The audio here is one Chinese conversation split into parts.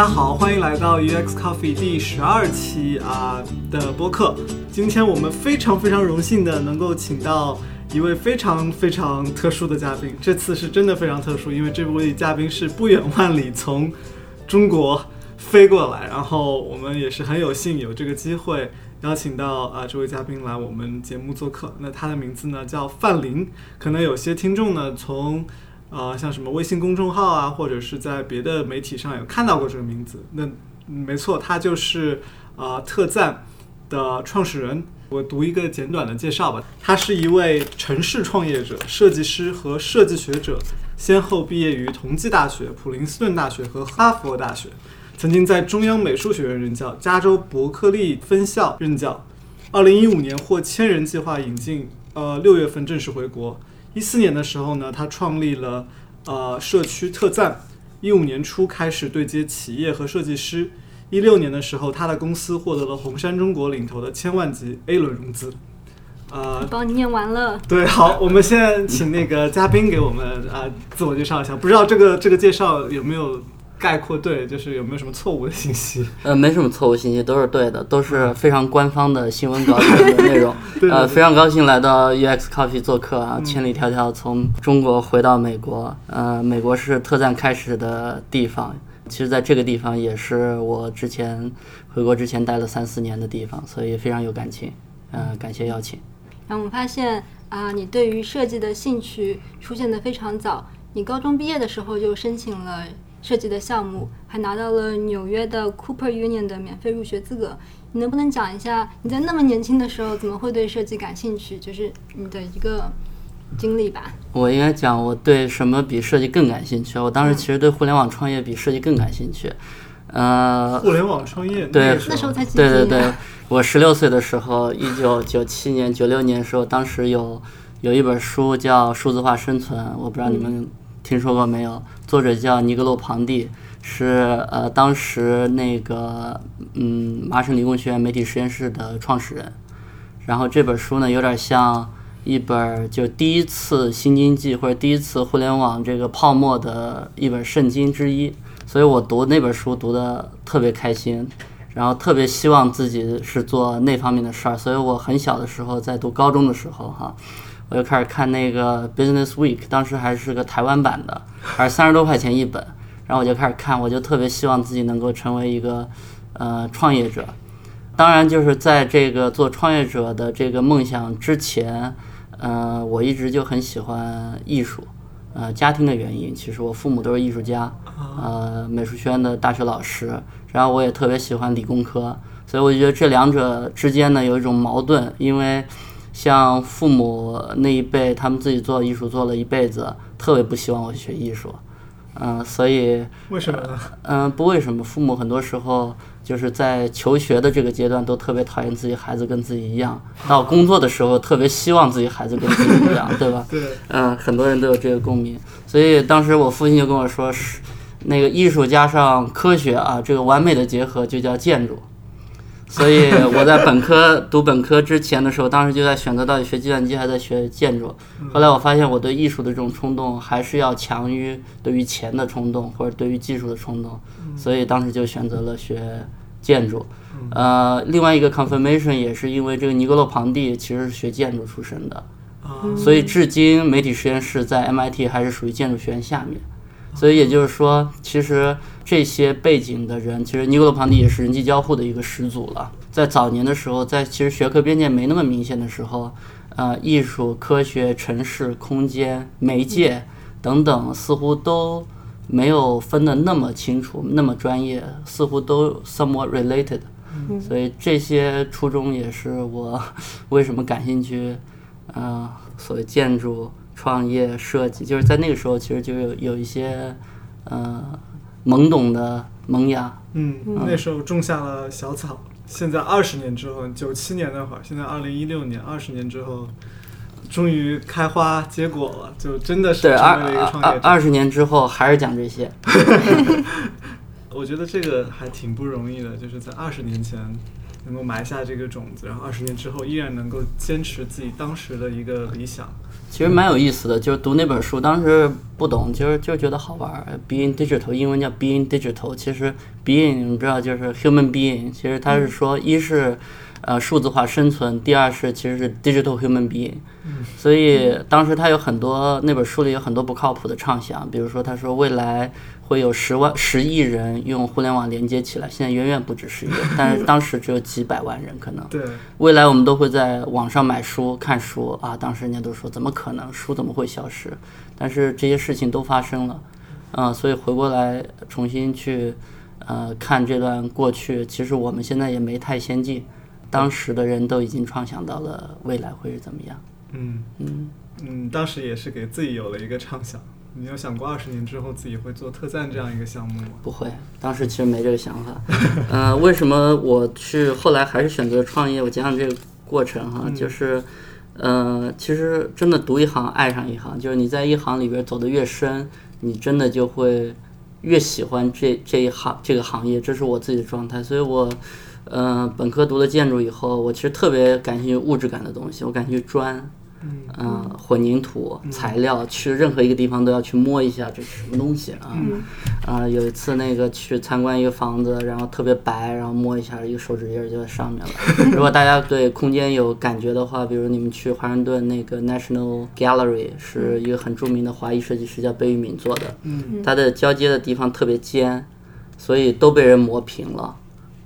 大家好，欢迎来到 UX Coffee 第十二期啊的播客。今天我们非常非常荣幸的能够请到一位非常非常特殊的嘉宾，这次是真的非常特殊，因为这位嘉宾是不远万里从中国飞过来，然后我们也是很有幸有这个机会邀请到啊这位嘉宾来我们节目做客。那他的名字呢叫范林，可能有些听众呢从啊、像什么微信公众号啊，或者是在别的媒体上有看到过这个名字。那没错，他就是啊、特赞的创始人。我读一个简短的介绍吧。他是一位城市创业者、设计师和设计学者，先后毕业于同济大学、普林斯顿大学和哈佛大学，曾经在中央美术学院任教，加州伯克利分校任教。二零一五年获千人计划引进，呃，六月份正式回国。一四年的时候呢，他创立了呃社区特赞。一五年初开始对接企业和设计师。一六年的时候，他的公司获得了红杉中国领投的千万级 A 轮融资。呃，帮你念完了。对，好，我们现在请那个嘉宾给我们啊、呃自我介绍一下。不知道这个这个介绍有没有概括对，就是有没有什么错误的信息？呃，没什么错误信息，都是对的，都是非常官方的新闻稿里的内容。对对呃，非常高兴来到 UX Coffee 做客啊，千里迢迢从中国回到美国，呃，美国是特赞开始的地方。其实，在这个地方也是我之前回国之前待了三四年的地方，所以非常有感情。呃，感谢邀请。然后我们发现啊，你对于设计的兴趣出现的非常早。你高中毕业的时候就申请了设计的项目，还拿到了纽约的 Cooper Union 的免费入学资格。你能不能讲一下你在那么年轻的时候怎么会对设计感兴趣？就是你的一个经历吧。我应该讲我对什么比设计更感兴趣。我当时其实对互联网创业比设计更感兴趣。呃，互联网创业对那时候才几对对对，我十六岁的时候，一九九七年、九六年的时候，当时有有一本书叫《数字化生存》，我不知道你们听说过没有？作者叫尼格洛庞蒂，是呃当时那个嗯麻省理工学院媒体实验室的创始人。然后这本书呢，有点像一本就第一次新经济或者第一次互联网这个泡沫的一本圣经之一，所以我读那本书读的特别开心，然后特别希望自己是做那方面的事儿，所以我很小的时候在读高中的时候哈，我就开始看那个 Business Week，当时还是个台湾版的，还是三十多块钱一本，然后我就开始看，我就特别希望自己能够成为一个呃创业者。当然，就是在这个做创业者的这个梦想之前，呃，我一直就很喜欢艺术。呃，家庭的原因，其实我父母都是艺术家，呃，美术学院的大学老师，然后我也特别喜欢理工科，所以我就觉得这两者之间呢有一种矛盾，因为像父母那一辈，他们自己做艺术做了一辈子，特别不希望我学艺术，嗯、所以为什么呢？嗯，不为什么，父母很多时候就是在求学的这个阶段都特别讨厌自己孩子跟自己一样，到工作的时候特别希望自己孩子跟自己一样，对吧？对，嗯，很多人都有这个共鸣，所以当时我父亲就跟我说，是那个艺术加上科学啊，这个完美的结合就叫建筑。所以我在本科读本科之前的时候，当时就在选择到底学计算机还是在学建筑。后来我发现我对艺术的这种冲动还是要强于对于钱的冲动或者对于技术的冲动，所以当时就选择了学建筑。呃，另外一个 confirmation 也是因为这个尼格洛庞蒂其实是学建筑出身的，啊，所以至今媒体实验室在 MIT 还是属于建筑学院下面。所以也就是说，其实这些背景的人，其实尼古罗庞蒂也是人机交互的一个始祖了。在早年的时候，在其实学科边界没那么明显的时候，呃，艺术、科学、城市、空间、媒介等等，似乎都没有分得那么清楚、那么专业，似乎都 somewhat related。所以这些初衷也是我 为什么感兴趣，呃，所谓建筑、创业、设计，就是在那个时候其实就有有一些呃懵懂的萌芽。嗯，那时候种下了小草。现在二十年之后，九七年那会儿，现在二零一六年，二十年之后，终于开花结果了，就真的是对，成二为了一个创业者。二二十年之后还是讲这些。我觉得这个还挺不容易的，就是在二十年前能够埋下这个种子，然后二十年之后依然能够坚持自己当时的一个理想。其实蛮有意思的，就是读那本书，当时不懂，就是就觉得好玩。Being digital，英文叫 Being digital，其实 Being 你知道就是 human being，其实它是说一是呃数字化生存，第二是其实是 digital human being。所以当时他有很多那本书里有很多不靠谱的畅想，比如说他说未来会有十万十亿人用互联网连接起来，现在远远不止十亿，但是当时只有几百万人可能。对，未来我们都会在网上买书、看书啊！当时人家都说怎么可能，书怎么会消失？但是这些事情都发生了，嗯，所以回过来重新去呃看这段过去，其实我们现在也没太先进，当时的人都已经创想到了未来会是怎么样。嗯嗯嗯，当时也是给自己有了一个畅想。你有想过二十年之后自己会做特赞这样一个项目吗？不会，当时其实没这个想法。呃，为什么我去后来还是选择创业？我讲讲这个过程哈，就是，呃，其实真的读一行爱上一行，就是你在一行里边走得越深，你真的就会越喜欢这这一行这个行业，这是我自己的状态。所以我，呃，本科读了建筑以后，我其实特别感兴趣物质感的东西，我感兴趣砖。嗯、混凝土材料，去任何一个地方都要去摸一下这是什么东西啊。啊、有一次那个去参观一个房子，然后特别白，然后摸一下，一个手指印儿就在上面了。如果大家对空间有感觉的话，比如你们去华盛顿那个 National Gallery 是一个很著名的华裔设计师叫贝聿铭做的，嗯它的交接的地方特别尖，所以都被人磨平了。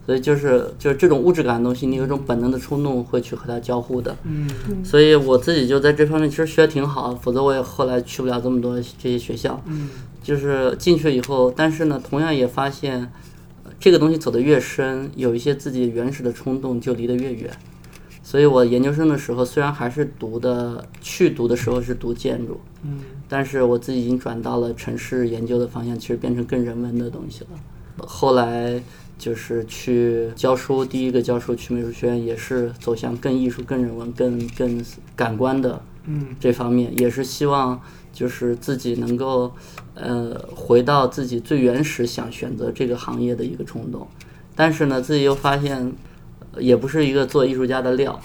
所以就是就是这种物质感的东西，你有一种本能的冲动会去和它交互的。嗯所以我自己就在这方面其实学的挺好，否则我也后来去不了这么多这些学校。嗯就是进去以后，但是呢，同样也发现，呃这个东西走得越深，有一些自己原始的冲动就离得越远。所以我研究生的时候，虽然还是读的，去读的时候是读建筑，嗯但是我自己已经转到了城市研究的方向，其实变成更人文的东西了。后来就是去教书，第一个教书去美术学院，也是走向更艺术、更人文、更更感官的嗯这方面，也是希望就是自己能够呃回到自己最原始想选择这个行业的一个冲动，但是呢，自己又发现呃也不是一个做艺术家的料，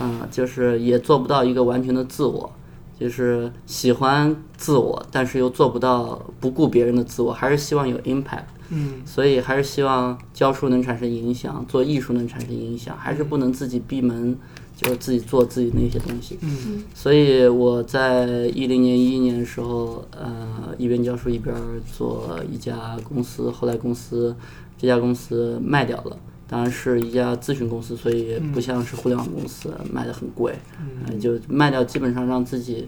嗯、就是也做不到一个完全的自我。就是喜欢自我，但是又做不到不顾别人的自我，还是希望有 impact。嗯所以还是希望教书能产生影响，做艺术能产生影响，还是不能自己闭门，就是自己做自己那些东西。嗯所以我在一零年、一一年的时候，呃，一边教书一边做一家公司，后来公司这家公司卖掉了。当然是一家咨询公司，所以不像是互联网公司卖的很贵，呃就卖掉基本上让自己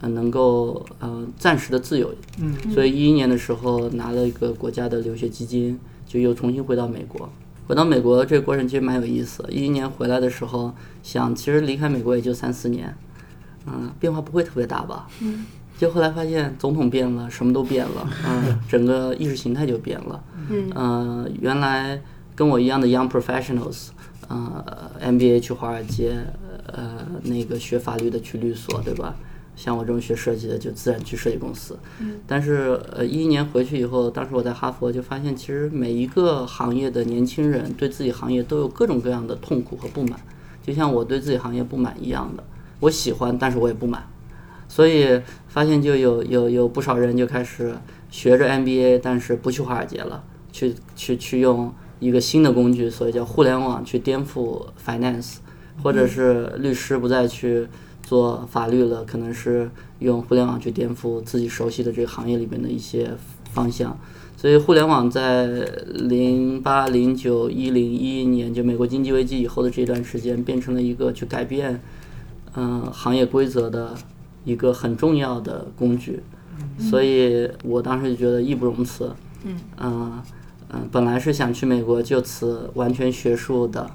呃能够呃暂时的自由嗯所以一一年的时候拿了一个国家的留学基金，就又重新回到美国。回到美国这个过程其实蛮有意思的。一一年回来的时候，想其实离开美国也就三四年，嗯，变化不会特别大吧？嗯。就后来发现总统变了，什么都变了，嗯，整个意识形态就变了。嗯呃，原来跟我一样的 young professionals，呃，MBA 去华尔街，呃，那个学法律的去律所，对吧？像我这种学设计的，就自然去设计公司。但是呃，一一年回去以后，当时我在哈佛就发现，其实每一个行业的年轻人对自己行业都有各种各样的痛苦和不满，就像我对自己行业不满一样的。我喜欢，但是我也不满。所以发现就有有有不少人就开始学着 MBA，但是不去华尔街了，去去去用一个新的工具，所以叫互联网去颠覆 finance，或者是律师不再去做法律了，可能是用互联网去颠覆自己熟悉的这个行业里面的一些方向。所以互联网在零八、零九、一零、一一年，就美国经济危机以后的这段时间，变成了一个去改变嗯、行业规则的一个很重要的工具，所以我当时就觉得义不容辞。嗯本来是想去美国就此完全学术的，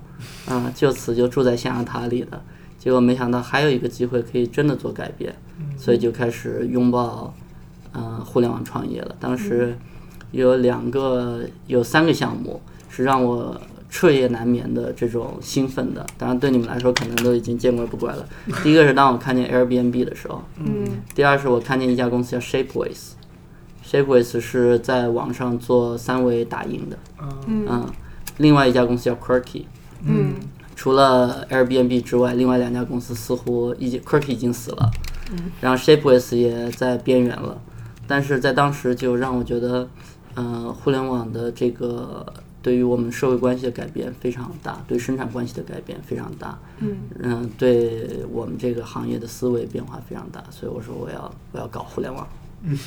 嗯，就此就住在象牙塔里的，结果没想到还有一个机会可以真的做改变，所以就开始拥抱嗯互联网创业了。当时有两个有三个项目是让我彻夜难眠的这种兴奋的，当然对你们来说可能都已经见怪不怪了。第一个是当我看见 Airbnb 的时候，嗯第二是我看见一家公司叫 Shapeways。Shapeways 是在网上做三维打印的，啊。嗯。嗯，另外一家公司叫 Quirky，嗯。除了 Airbnb 之外，另外两家公司似乎已经 Quirky 已经死了，嗯。然后 Shapeways 也在边缘了。但是在当时就让我觉得，呃，互联网的这个对于我们社会关系的改变非常大，对生产关系的改变非常大，嗯对我们这个行业的思维变化非常大。所以我说我要我要搞互联网，嗯。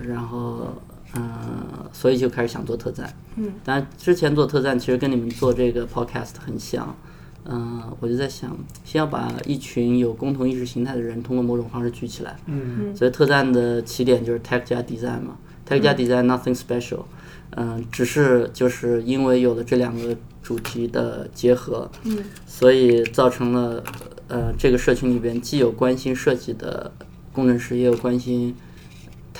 然后嗯、所以就开始想做特赞，嗯，但之前做特赞其实跟你们做这个 podcast 很像，嗯、我就在想，先要把一群有共同意识形态的人通过某种方式聚起来，嗯。所以特赞的起点就是 tech 加 design 嘛，tech 加 design nothing special，嗯、只是就是因为有了这两个主题的结合，嗯。所以造成了呃这个社群里边既有关心设计的工程师，也有关心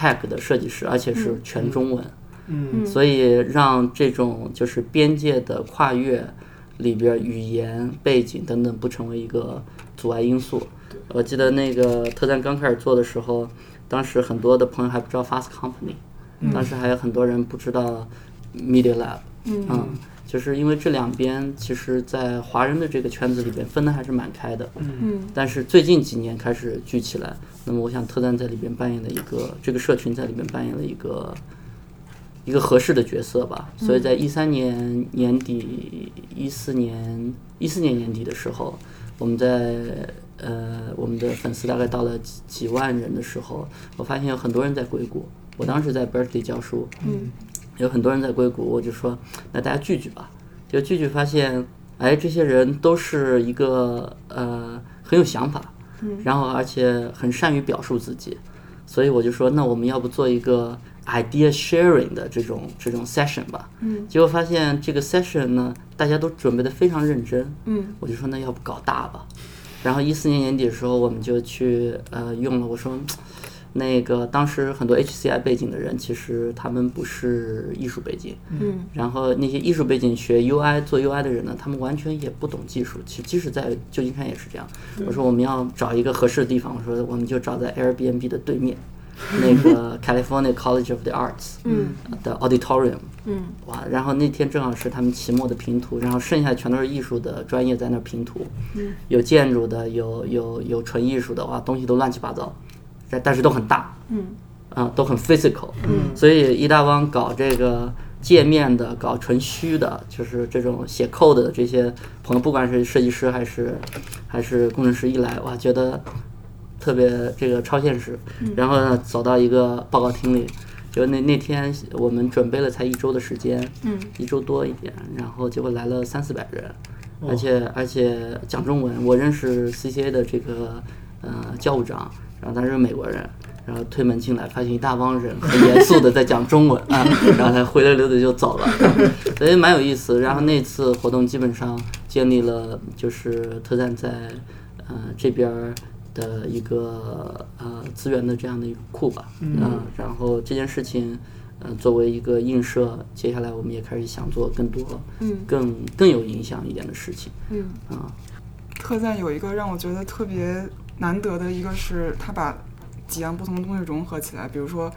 tech 的设计师，而且是全中文。嗯所以让这种就是边界的跨越里边儿语言背景等等不成为一个阻碍因素。我记得那个特赞刚开始做的时候，当时很多的朋友还不知道 Fast Company，、当时还有很多人不知道 Media Lab，嗯就是因为这两边其实，在华人的这个圈子里边分的还是蛮开的。嗯但是最近几年开始聚起来，那么我想特赞在里边扮演了一个这个社群在里边扮演了一个一个合适的角色吧。所以在一三年年底、一四年一四年年底的时候，我们在呃我们的粉丝大概到了几几万人的时候，我发现有很多人在硅谷。我当时在 Berkeley 教书，嗯有很多人在硅谷，我就说那大家聚聚吧。就聚聚发现，哎，这些人都是一个呃很有想法，然后而且很善于表述自己，所以我就说那我们要不做一个 idea sharing 的这种这种 session 吧。嗯。结果发现这个 session 呢，大家都准备的非常认真，嗯。我就说那要不搞大吧。然后一四年年底的时候，我们就去呃用了，我说那个当时很多 HCI 背景的人，其实他们不是艺术背景，嗯。然后那些艺术背景学 UI 做 UI 的人呢，他们完全也不懂技术。其实即使在旧金山也是这样。我说我们要找一个合适的地方，我说我们就找在 Airbnb 的对面，那个 California College of the Arts 嗯。的 auditorium。嗯。哇，然后那天正好是他们期末的评图，然后剩下全都是艺术的专业在那儿评图，嗯。有建筑的，有有有纯艺术的，哇，东西都乱七八糟，但但是都很大，嗯啊、都很 physical，嗯，所以易大汪搞这个界面的，搞纯虚的，就是这种写 code 的这些朋友，不管是设计师还是还是工程师，一来哇，觉得特别这个超现实，然后呢，走到一个报告厅里。就那那天我们准备了才一周的时间，嗯一周多一点，然后结果来了三四百人，而且而且讲中文。我认识 CCA 的这个呃教务长，然后他是美国人，然后推门进来，发现一大帮人很严肃的在讲中文啊，然后他灰溜溜的就走了，所以蛮有意思。然后那次活动基本上建立了就是特赞在呃这边儿的一个呃资源的这样的一个库吧，嗯、然后这件事情。呃，作为一个映射，接下来我们也开始想做更多、嗯更更有影响一点的事情嗯啊。特赞有一个让我觉得特别难得的一个是，他把几样不同的东西融合起来，比如说，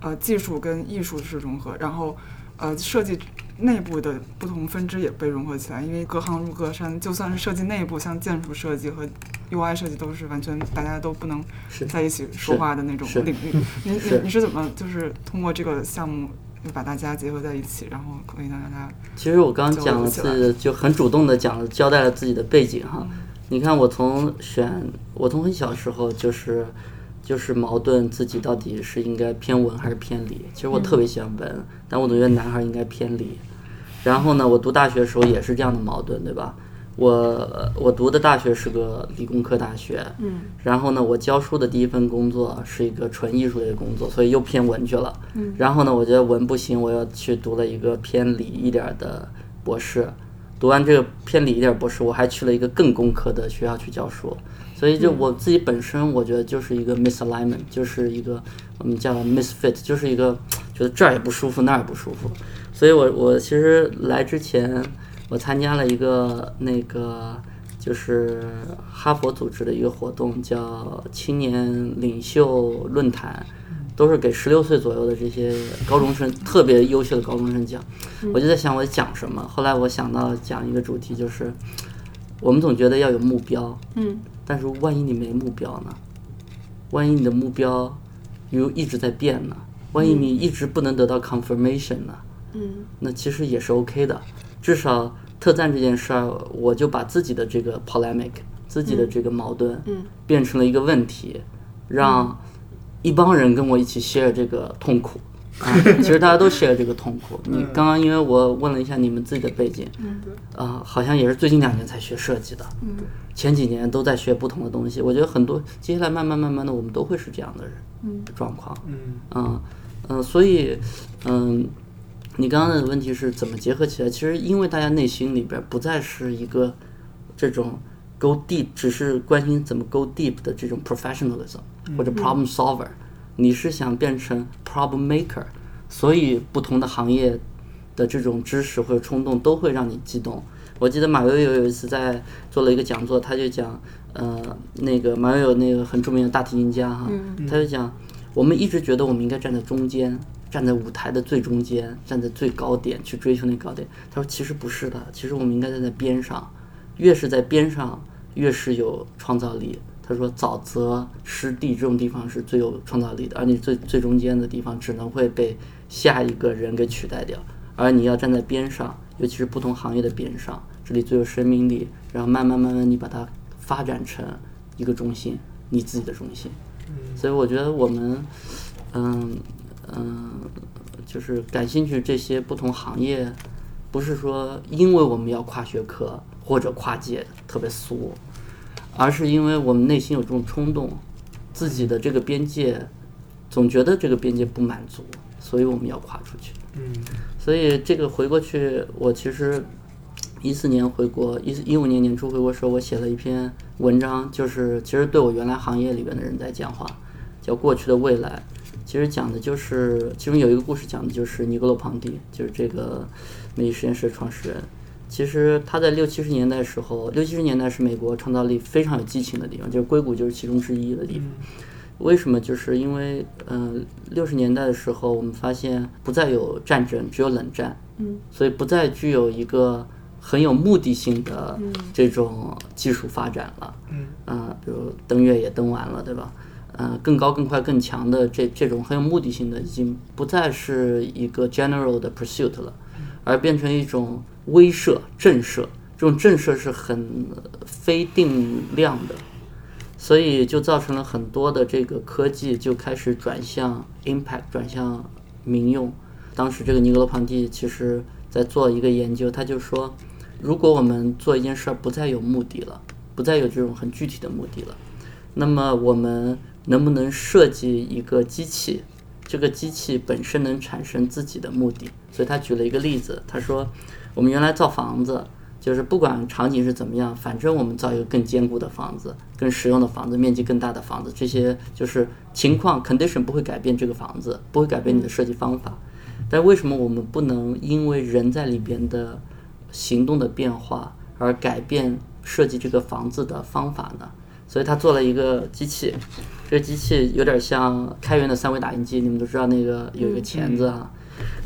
呃，技术跟艺术是融合，然后，呃，设计内部的不同分支也被融合起来，因为隔行如隔山，就算是设计内部，像建筑设计和 UI 设计都是完全大家都不能在一起说话的那种领域。你你你是怎么就是通过这个项目就把大家结合在一起，然后可以让大家其实我刚刚讲的，就很主动的讲了，交代了自己的背景哈。你看，我从选，我从很小时候就是就是矛盾自己到底是应该偏文还是偏理。其实我特别喜欢文，但我总觉得男孩应该偏理。然后呢，我读大学的时候也是这样的矛盾，对吧？我我读的大学是个理工科大学，嗯然后呢，我教书的第一份工作是一个纯艺术类的工作，所以又偏文去了。嗯然后呢，我觉得文不行，我又去读了一个偏理一点儿的博士。读完这个偏理一点儿博士，我还去了一个更工科的学校去教书。所以就我自己本身，我觉得就是一个 misalignment，就是一个我们叫 misfit，就是一个觉得这儿也不舒服，那儿也不舒服。所以我我其实来之前，我参加了一个那个就是哈佛组织的一个活动，叫青年领袖论坛。都是给十六岁左右的这些高中生特别优秀的高中生讲。我就在想我讲什么，后来我想到讲一个主题，就是我们总觉得要有目标，嗯但是万一你没目标呢？万一你的目标又一直在变呢？万一你一直不能得到 confirmation 呢？嗯那其实也是 OK 的。至少特赞这件事儿，我就把自己的这个 polemic，自己的这个矛盾，嗯变成了一个问题，让一帮人跟我一起 share 这个痛苦。啊，其实大家都 share 这个痛苦。你刚刚因为我问了一下你们自己的背景，啊、好像也是最近两年才学设计的，嗯前几年都在学不同的东西。我觉得很多接下来慢慢慢慢的，我们都会是这样的人嗯状况。嗯嗯嗯，所以嗯，你刚刚的问题是怎么结合起来？其实因为大家内心里边不再是一个这种 go deep，只是关心怎么 go deep 的这种 professionalism 或者 problem solver，、你是想变成 problem maker，所以不同的行业的这种知识或者冲动都会让你激动。我记得马友友有一次在做了一个讲座，他就讲，呃，那个马友友那个很著名的大提琴家哈，他就讲，我们一直觉得我们应该站在中间，站在舞台的最中间，站在最高点去追求那高点。他说其实不是的，其实我们应该站在边上，越是在边上，越是有创造力。他说沼泽、湿地这种地方是最有创造力的，而你最最中间的地方只能会被下一个人给取代掉。而你要站在边上，尤其是不同行业的边上，这里最有生命力，然后慢慢慢慢你把它发展成一个中心，你自己的中心。所以我觉得我们，嗯嗯，就是感兴趣这些不同行业，不是说因为我们要跨学科或者跨界特别俗，而是因为我们内心有这种冲动，自己的这个边界总觉得这个边界不满足，所以我们要跨出去。嗯所以这个回过去，我其实一四年回国，一一五年年初回国时候，我写了一篇文章，就是其实对我原来行业里边的人在讲话，叫《过去的未来》。其实讲的就是，其中有一个故事讲的就是尼格罗庞蒂，就是这个美丽实验室的创始人。其实它在六七十年代时候，六七十年代是美国创造力非常有激情的地方，就是硅谷就是其中之一的地方。为什么？就是因为，嗯、六十年代的时候，我们发现不再有战争，只有冷战，嗯，所以不再具有一个很有目的性的这种技术发展了，嗯，啊、比如登月也登完了，对吧？呃，更高、更快、更强的这这种很有目的性的，已经不再是一个 general 的 pursuit 了，而变成一种威慑、震慑。这种震慑是很非定量的，所以就造成了很多的这个科技就开始转向 impact，转向民用。当时这个尼格罗庞蒂其实在做一个研究，他就说，如果我们做一件事儿不再有目的了，不再有这种很具体的目的了，那么我们能不能设计一个机器？这个机器本身能产生自己的目的。所以他举了一个例子，他说，我们原来造房子，就是不管场景是怎么样，反正我们造一个更坚固的房子、更实用的房子、面积更大的房子，这些就是情况 condition 不会改变这个房子，不会改变你的设计方法。但为什么我们不能因为人在里边的行动的变化而改变设计这个房子的方法呢？所以他做了一个机器，这个机器有点像开源的三维打印机，你们都知道那个有一个钳子啊，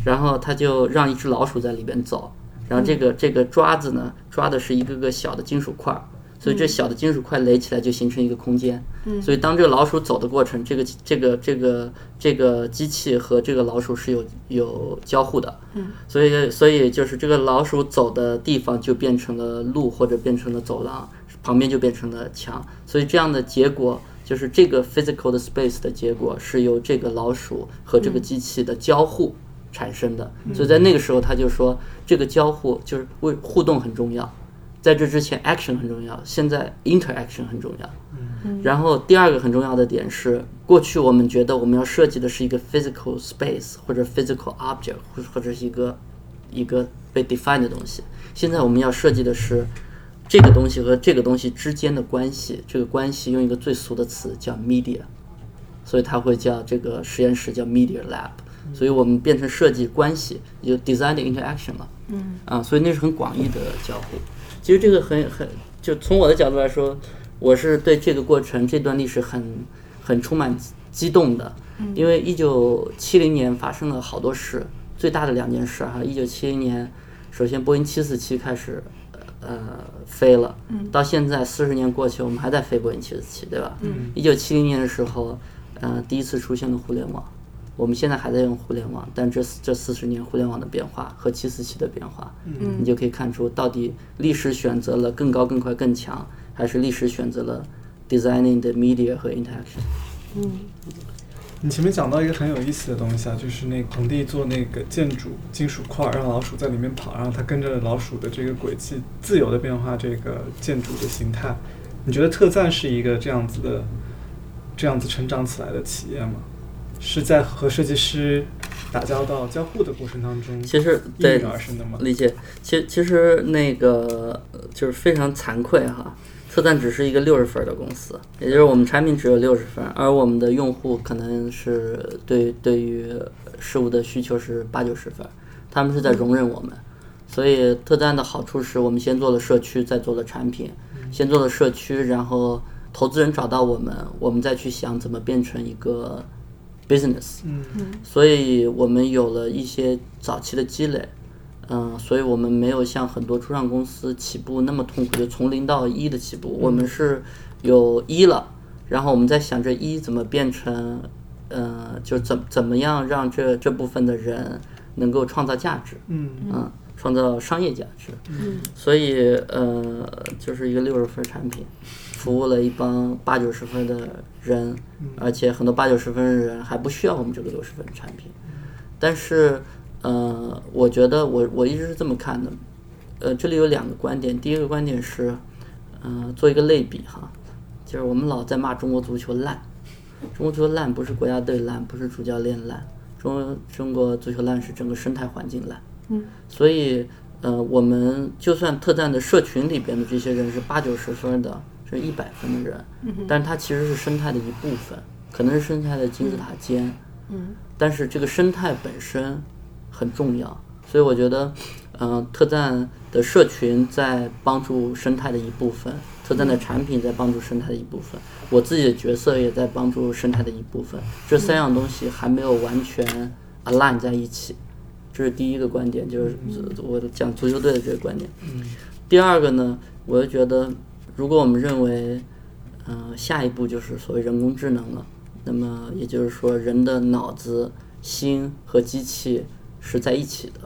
然后他就让一只老鼠在里边走，然后这个这个抓子呢抓的是一个个小的金属块儿，所以这小的金属块垒起来就形成一个空间。嗯所以当这个老鼠走的过程，这个这个这个这个机器和这个老鼠是有有交互的。嗯所以所以就是这个老鼠走的地方就变成了路或者变成了走廊，旁边就变成了墙。所以这样的结果就是这个 physical 的 space 的结果是由这个老鼠和这个机器的交互产生的。所以在那个时候他就说，这个交互就是为互动很重要。在这之前，action 很重要，现在 interaction 很重要。然后第二个很重要的点是，过去我们觉得我们要设计的是一个 physical space 或者 physical object 或者或者是一个一个被 define 的东西，现在我们要设计的是这个东西和这个东西之间的关系。这个关系用一个最俗的词叫 media，所以它会叫这个实验室叫 media lab。所以我们变成设计关系，就 design interaction 了。嗯啊，所以那是很广义的交互。其实这个很很，就从我的角度来说，我是对这个过程这段历史很很充满激动的，因为一九七零年发生了好多事，最大的两件事哈，一九七零年，首先波音七四七开始呃飞了，到现在四十年过去，我们还在飞波音七四七，对吧？一九七零年的时候，呃，第一次出现了互联网。我们现在还在用互联网，但这这四十年互联网的变化和七四七的变化，嗯你就可以看出到底历史选择了更高、更快、更强，还是历史选择了 designing the media 和 interaction。嗯你前面讲到一个很有意思的东西啊，就是那个皇帝做那个建筑金属块儿，让老鼠在里面跑，然后它跟着老鼠的这个轨迹自由的变化这个建筑的形态。你觉得特赞是一个这样子的、这样子成长起来的企业吗？是在和设计师打交道、交互的过程当中，其实应对运而生的吗？理解，其其实那个呃就是非常惭愧哈，特赞只是一个六十分儿的公司，也就是我们产品只有六十分，而我们的用户可能是对对于事物的需求是八九十分，他们是在容忍我们。所以特赞的好处是我们先做了社区，再做了产品，先做了社区，然后投资人找到我们，我们再去想怎么变成一个 business。嗯所以我们有了一些早期的积累，嗯、所以我们没有像很多初创公司起步那么痛苦，就从零到一的起步。我们是有一了，然后我们在想这一怎么变成，呃，就怎怎么样让这这部分的人能够创造价值，嗯嗯，创造商业价值。嗯所以呃，就是一个六十分产品，服务了一帮八九十分的人，而且很多八九十分的人还不需要我们这个六十分的产品。但是呃，我觉得我我一直是这么看的，呃，这里有两个观点，第一个观点是，呃，做一个类比哈，就是我们老在骂中国足球烂，中国足球烂不是国家队烂，不是主教练烂，中中国足球烂是整个生态环境烂。所以，呃，我们就算特赞的社群里边的这些人是八九十分的，是一百分的人，但是它其实是生态的一部分，可能是生态的金字塔尖，嗯。但是这个生态本身很重要，所以我觉得，呃，特赞的社群在帮助生态的一部分，特赞的产品在帮助生态的一部分，我自己的角色也在帮助生态的一部分，这三样东西还没有完全 align 在一起。这是第一个观点，就是我讲足球队的这个观点。第二个呢，我就觉得，如果我们认为，呃，下一步就是所谓人工智能了，那么也就是说，人的脑子、心和机器是在一起的。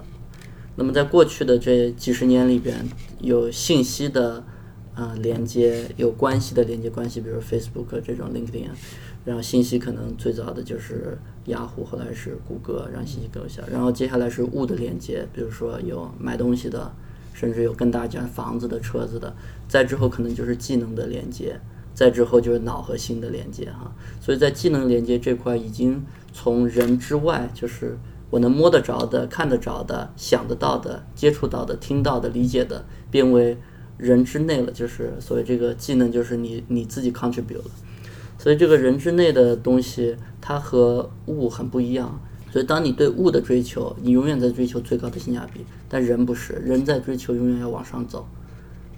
那么在过去的这几十年里边，有信息的呃连接，有关系的连接关系，比如 Facebook 这种 LinkedIn，然后信息可能最早的就是雅虎，后来是谷歌，让信息更有效。然后接下来是物的连接，比如说有买东西的，甚至有更大家房子的、车子的。再之后可能就是技能的连接，再之后就是脑和心的连接哈。所以在技能连接这块，已经从人之外，就是我能摸得着的、看得着的、想得到的、接触到的、听到的、理解的，变为人之内了。就是所谓这个技能，就是你你自己 contribute 了。所以这个人之内的东西，它和物很不一样。所以当你对物的追求，你永远在追求最高的性价比，但人不是，人在追求永远要往上走。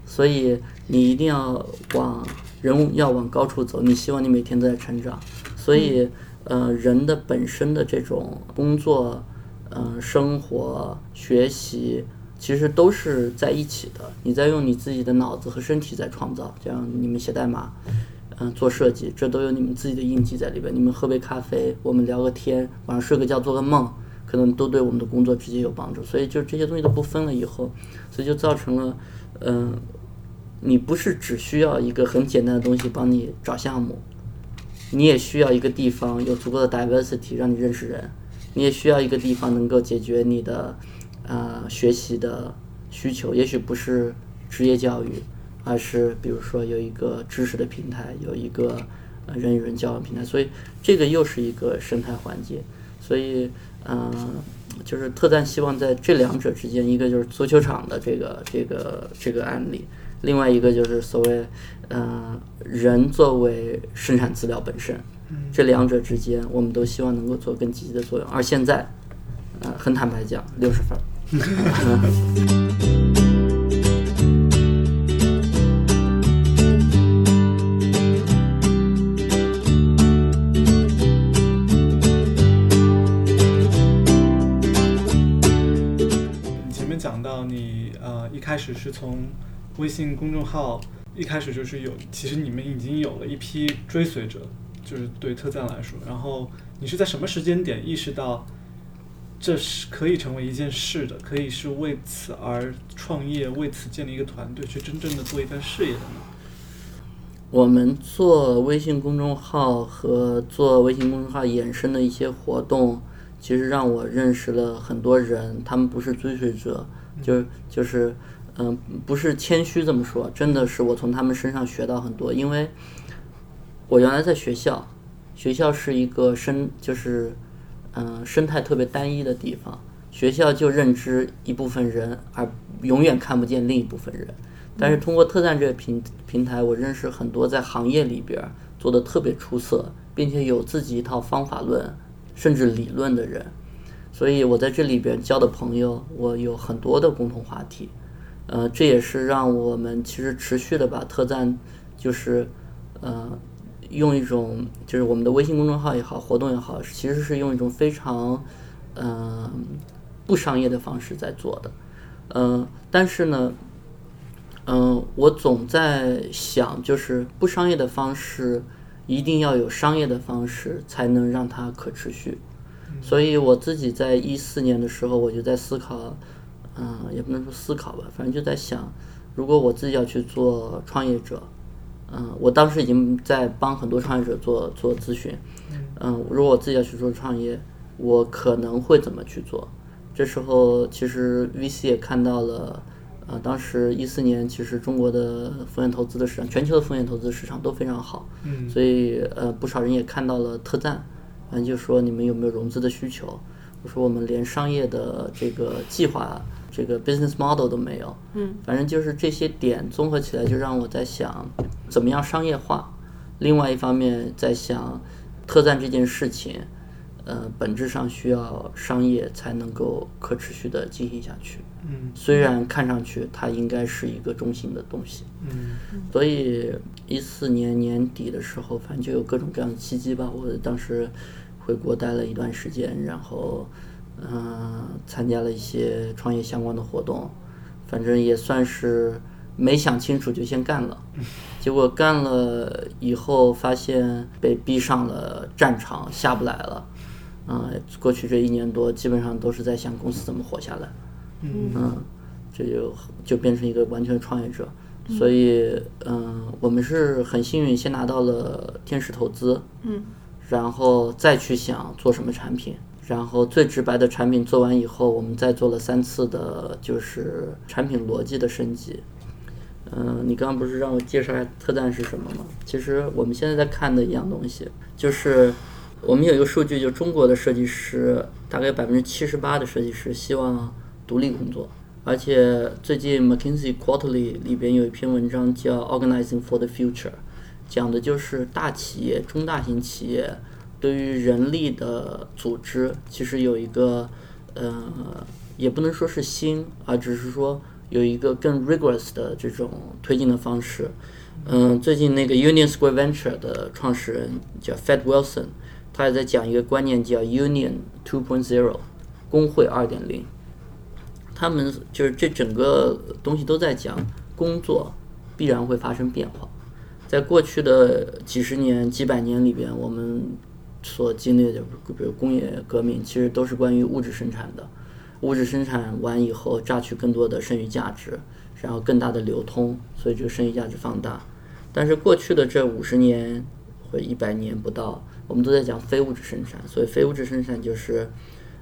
所以你一定要往人要往高处走，你希望你每天都在成长。所以，呃，人的本身的这种工作、呃，生活、学习，其实都是在一起的。你在用你自己的脑子和身体在创造，这样你们写代码，嗯、做设计，这都有你们自己的印记在里边。你们喝杯咖啡，我们聊个天，晚上睡个觉，做个梦，可能都对我们的工作直接有帮助。所以，就这些东西都不分了以后，所以就造成了，嗯、你不是只需要一个很简单的东西帮你找项目，你也需要一个地方有足够的 diversity 让你认识人，你也需要一个地方能够解决你的呃学习的需求，也许不是职业教育，而是比如说有一个知识的平台，有一个呃人与人交往平台，所以这个又是一个生态环节，所以呃就是特赞希望在这两者之间，一个就是足球场的这个这个这个案例，另外一个就是所谓呃人作为生产资料本身，这两者之间，我们都希望能够做更积极的作用。而现在，呃，很坦白讲，六十分 始是从微信公众号一开始就是有，其实你们已经有了一批追随者，就是对特赞来说。然后你是在什么时间点意识到这是可以成为一件事的，可以是为此而创业，为此建立一个团队，去真正的做一番事业的呢？我们做微信公众号和做微信公众号衍生的一些活动，其实让我认识了很多人，他们不是追随者，就就是嗯、不是谦虚这么说，真的是我从他们身上学到很多，因为我原来在学校，学校是一个生就是嗯、生态特别单一的地方，学校就认知一部分人，而永远看不见另一部分人。但是通过特赞这个平平台，我认识很多在行业里边做的特别出色，并且有自己一套方法论甚至理论的人，所以我在这里边交的朋友，我有很多的共同话题。呃，这也是让我们其实持续的把特赞，就是呃，用一种就是我们的微信公众号也好，活动也好，其实是用一种非常嗯、呃不商业的方式在做的。嗯、但是呢，嗯，我总在想，就是不商业的方式，一定要有商业的方式，才能让它可持续。所以我自己在一四年的时候，我就在思考，嗯，也不能说思考吧，反正就在想，如果我自己要去做创业者，嗯，我当时已经在帮很多创业者做做咨询，嗯，如果我自己要去做创业，我可能会怎么去做？这时候其实 VC 也看到了。呃，当时一四年，其实中国的风险投资的市场，全球的风险投资市场都非常好，嗯所以呃，不少人也看到了特赞，反正就说你们有没有融资的需求？我说我们连商业的这个计划，这个 business model 都没有，嗯，反正就是这些点综合起来，就让我在想，怎么样商业化。另外一方面，在想特赞这件事情，呃，本质上需要商业才能够可持续的进行下去。嗯虽然看上去它应该是一个中性的东西，嗯所以一四年年底的时候，反正就有各种各样的契机吧。我当时回国待了一段时间，然后嗯、呃参加了一些创业相关的活动，反正也算是没想清楚就先干了。结果干了以后，发现被逼上了战场，下不来了。嗯、过去这一年多，基本上都是在想公司怎么活下来。嗯，这就就变成一个完全创业者。所以，嗯、我们是很幸运，先拿到了天使投资，嗯，然后再去想做什么产品，然后最直白的产品做完以后，我们再做了三次的，就是产品逻辑的升级。嗯、你刚刚不是让我介绍一下特赞是什么吗？其实我们现在在看的一样东西，就是我们有一个数据，就中国的设计师大概有百分之七十八的设计师希望独立工作，而且最近 McKinsey Quarterly 里边有一篇文章叫《Organizing for the Future》，讲的就是大企业、中大型企业对于人力的组织，其实有一个呃，也不能说是新，而只是说有一个更 rigorous 的这种推进的方式。嗯，最近那个 Union Square Venture 的创始人叫 Fed Wilson，他也在讲一个观念叫 Union 2.0，工会2.0。他们就是这整个东西都在讲工作必然会发生变化。在过去的几十年、几百年里边，我们所经历的，比如工业革命，其实都是关于物质生产的。物质生产完以后，榨取更多的剩余价值，然后更大的流通，所以这个剩余价值放大。但是过去的这五十年或一百年不到，我们都在讲非物质生产。所以非物质生产就是，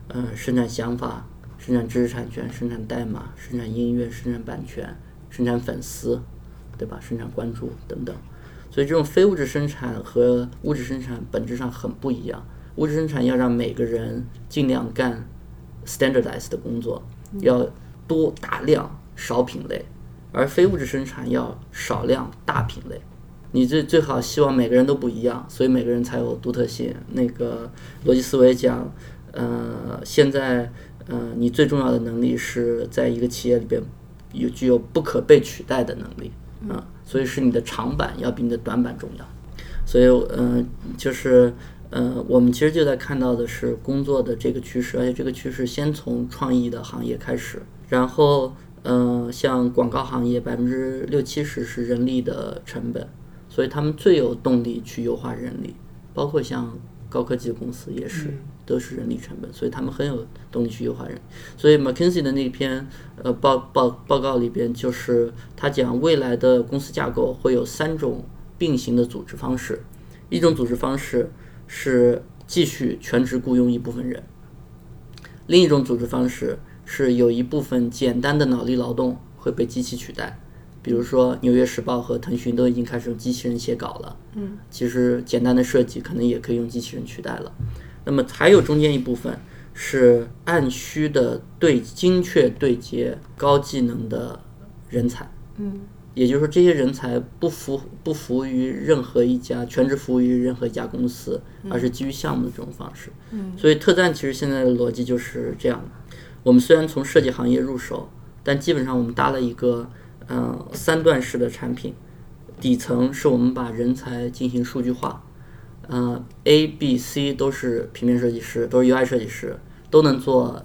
呃，生产想法、生产知识产权、生产代码、生产音乐、生产版权、生产粉丝，对吧？生产关注等等。所以这种非物质生产和物质生产本质上很不一样。物质生产要让每个人尽量干 standardized 的工作，要多大量少品类，而非物质生产要少量大品类。你最最好希望每个人都不一样，所以每个人才有独特性。那个逻辑思维讲，呃，现在呃，你最重要的能力是在一个企业里边有具有不可被取代的能力啊、所以是你的长板要比你的短板重要。所以，嗯、就是，呃，我们其实就在看到的是工作的这个趋势，而且这个趋势先从创意的行业开始，然后，呃，像广告行业百分之六七十是人力的成本，所以他们最有动力去优化人力，包括像高科技公司也是。都是人力成本，所以他们很有动力去优化人。所以 McKinsey 的那篇呃报报报告里边，就是他讲未来的公司架构会有三种并行的组织方式，一种组织方式是继续全职雇佣一部分人，另一种组织方式是有一部分简单的脑力劳动会被机器取代。比如说，《纽约时报》和腾讯都已经开始用机器人写稿了。嗯，其实简单的设计可能也可以用机器人取代了。那么还有中间一部分是按需的对精确对接高技能的人才，嗯，也就是说这些人才不服不服务于任何一家全职服务于任何一家公司，而是基于项目的这种方式。嗯，所以特赞其实现在的逻辑就是这样的：我们虽然从设计行业入手，但基本上我们搭了一个呃三段式的产品，底层是我们把人才进行数据化。呃，A、B、C 都是平面设计师，都是 UI 设计师，都能做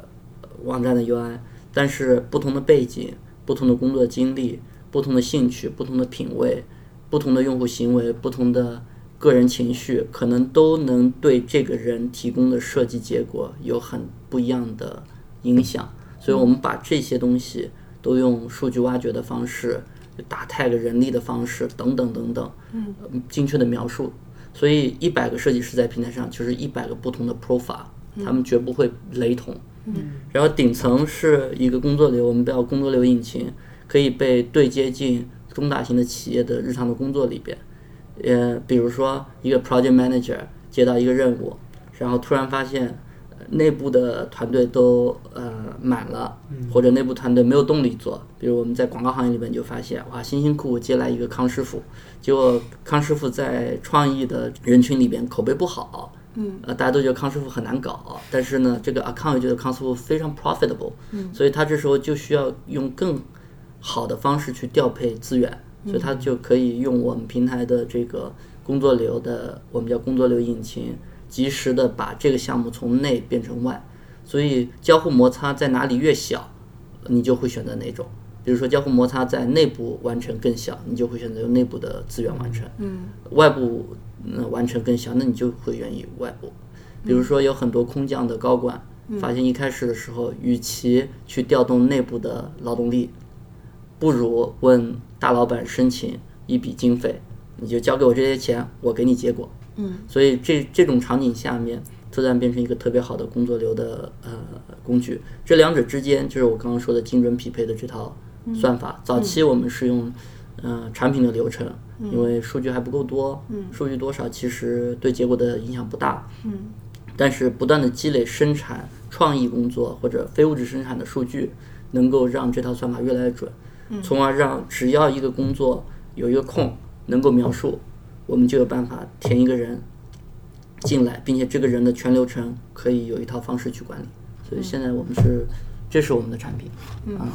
网站的 UI。但是不同的背景、不同的工作经历、不同的兴趣、不同的品味、不同的用户行为、不同的个人情绪，可能都能对这个人提供的设计结果有很不一样的影响。所以我们把这些东西都用数据挖掘的方式、打 tag 人力的方式等等等等，嗯，精确的描述。所以一百个设计师在平台上就是一百个不同的 profile，他们绝不会雷同。嗯，然后顶层是一个工作流，我们叫工作流引擎，可以被对接进中大型的企业的日常的工作里边。呃，比如说一个 project manager 接到一个任务，然后突然发现内部的团队都呃满了，或者内部团队没有动力做。比如我们在广告行业里面就发现，哇，辛辛苦苦接来一个康师傅。结果康师傅在创意的人群里边口碑不好，嗯，呃，大家都觉得康师傅很难搞，但是呢，这个 account 觉得康师傅非常 profitable，嗯，所以他这时候就需要用更好的方式去调配资源，所以他就可以用我们平台的这个工作流的，我们叫工作流引擎，及时的把这个项目从内变成外，所以交互摩擦在哪里越小，你就会选择哪种。比如说交互摩擦在内部完成更小，你就会选择用内部的资源完成；嗯，外部嗯完成更小，那你就会愿意外部。比如说有很多空降的高管，发现一开始的时候，与其去调动内部的劳动力，不如问大老板申请一笔经费，你就交给我这些钱，我给你结果。嗯，所以这这种场景下面，突然变成一个特别好的工作流的呃工具。这两者之间就是我刚刚说的精准匹配的这套算法。早期我们是用呃产品的流程，因为数据还不够多，数据多少其实对结果的影响不大。嗯，但是不断的积累生产创意工作或者非物质生产的数据，能够让这套算法越来越准，从而让只要一个工作有一个空能够描述，我们就有办法填一个人进来，并且这个人的全流程可以有一套方式去管理。所以现在我们是，这是我们的产品。啊，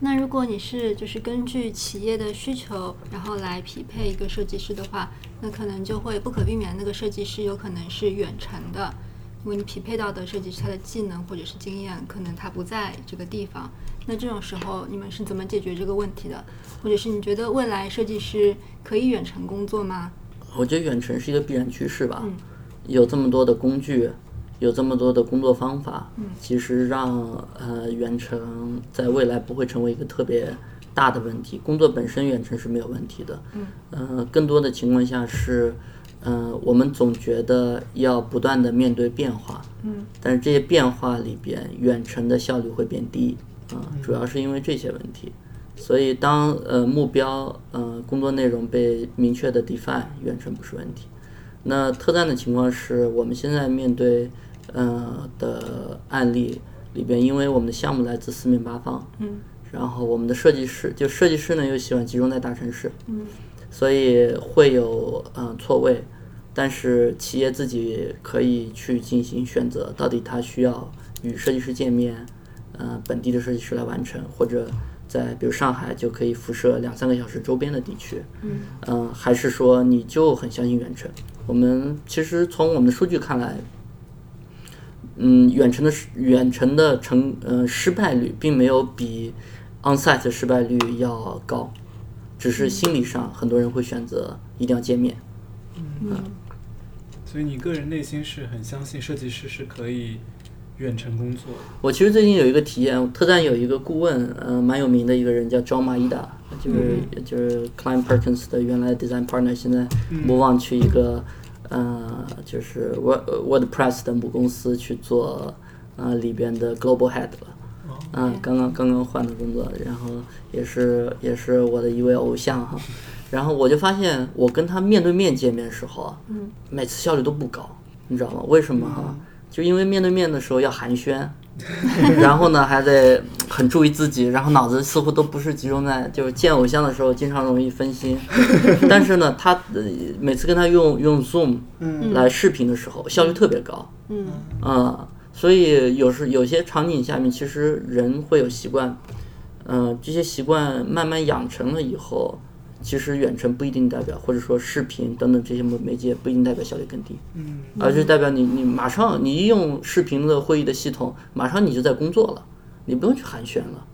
那如果你是就是根据企业的需求，然后来匹配一个设计师的话，那可能就会不可避免那个设计师有可能是远程的，因为你匹配到的设计师他的技能或者是经验可能他不在这个地方。那这种时候你们是怎么解决这个问题的？或者是你觉得未来设计师可以远程工作吗？我觉得远程是一个必然趋势吧。嗯有这么多的工具，有这么多的工作方法，其实让呃远程在未来不会成为一个特别大的问题。工作本身远程是没有问题的，嗯，呃，更多的情况下是，呃，我们总觉得要不断的面对变化，嗯，但是这些变化里边，远程的效率会变低，啊、主要是因为这些问题。所以当呃目标呃工作内容被明确的 define，远程不是问题。那特战的情况是我们现在面对呃的案例里边，因为我们的项目来自四面八方，嗯，然后我们的设计师就设计师呢又喜欢集中在大城市，嗯，所以会有呃错位，但是企业自己可以去进行选择，到底他需要与设计师见面，呃本地的设计师来完成，或者在比如上海就可以辐射两三个小时周边的地区，嗯，呃还是说你就很相信远程？我们其实从我们的数据看来，嗯，远程的失远程的成呃失败率并没有比 onsite 失败率要高，只是心理上很多人会选择一定要见面。嗯所以你个人内心是很相信设计师是可以远程工作的。我其实最近有一个体验，特赞有一个顾问，呃，蛮有名的一个人叫 John Maeda，就是、就是 Klein Perkins 的原来 design partner，现在 move on 去一个、呃，就是 Word WordPress 的母公司去做呃里边的 global head 了。嗯，刚刚刚刚换的工作，然后也是也是我的一位偶像哈，然后我就发现我跟他面对面见面的时候啊，嗯每次效率都不高，你知道吗？为什么哈？就因为面对面的时候要寒暄，然后呢还得很注意自己，然后脑子似乎都不是集中在就是见偶像的时候，经常容易分心。但是呢，他呃每次跟他用用 Zoom 来视频的时候，效率特别高。嗯啊、所以有时有些场景下面，其实人会有习惯，嗯、这些习惯慢慢养成了以后，其实远程不一定代表，或者说视频等等这些媒介不一定代表效率更低，嗯，而是代表你你马上你一用视频的会议的系统，马上你就在工作了，你不用去寒暄了，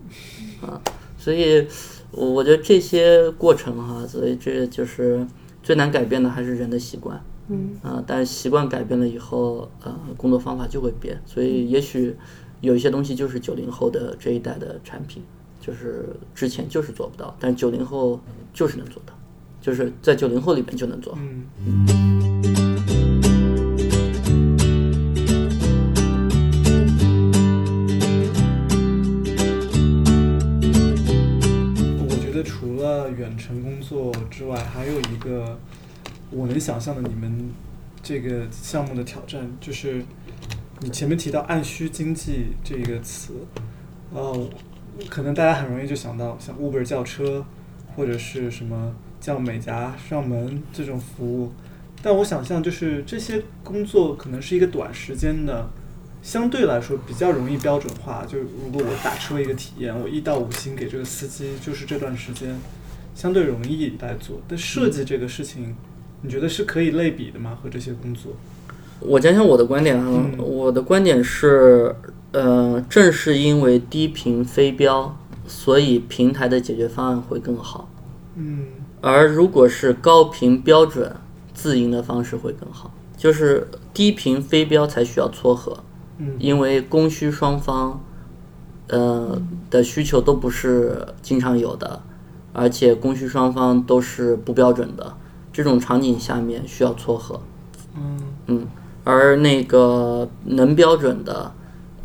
啊，所以我我觉得这些过程哈、所以这就是最难改变的还是人的习惯。嗯啊、但是习惯改变了以后，呃，工作方法就会变，所以也许有一些东西就是九零后的这一代的产品，就是之前就是做不到，但是九零后就是能做到，就是在九零后里面就能做好。嗯我觉得除了远程工作之外，还有一个我能想象的你们这个项目的挑战，就是你前面提到按需经济这个词，呃，可能大家很容易就想到像 Uber 叫车，或者是什么叫美甲上门这种服务，但我想象就是这些工作可能是一个短时间的，相对来说比较容易标准化。就如果我打车一个体验，我一到五星给这个司机，就是这段时间相对容易来做。但设计这个事情，你觉得是可以类比的吗？和这些工作？我讲讲我的观点啊，嗯我的观点是，呃，正是因为低频非标，所以平台的解决方案会更好。嗯而如果是高频标准自营的方式会更好，就是低频非标才需要撮合，嗯因为供需双方，呃的需求都不是经常有的，而且供需双方都是不标准的，这种场景下面需要撮合。嗯嗯，而那个能标准的，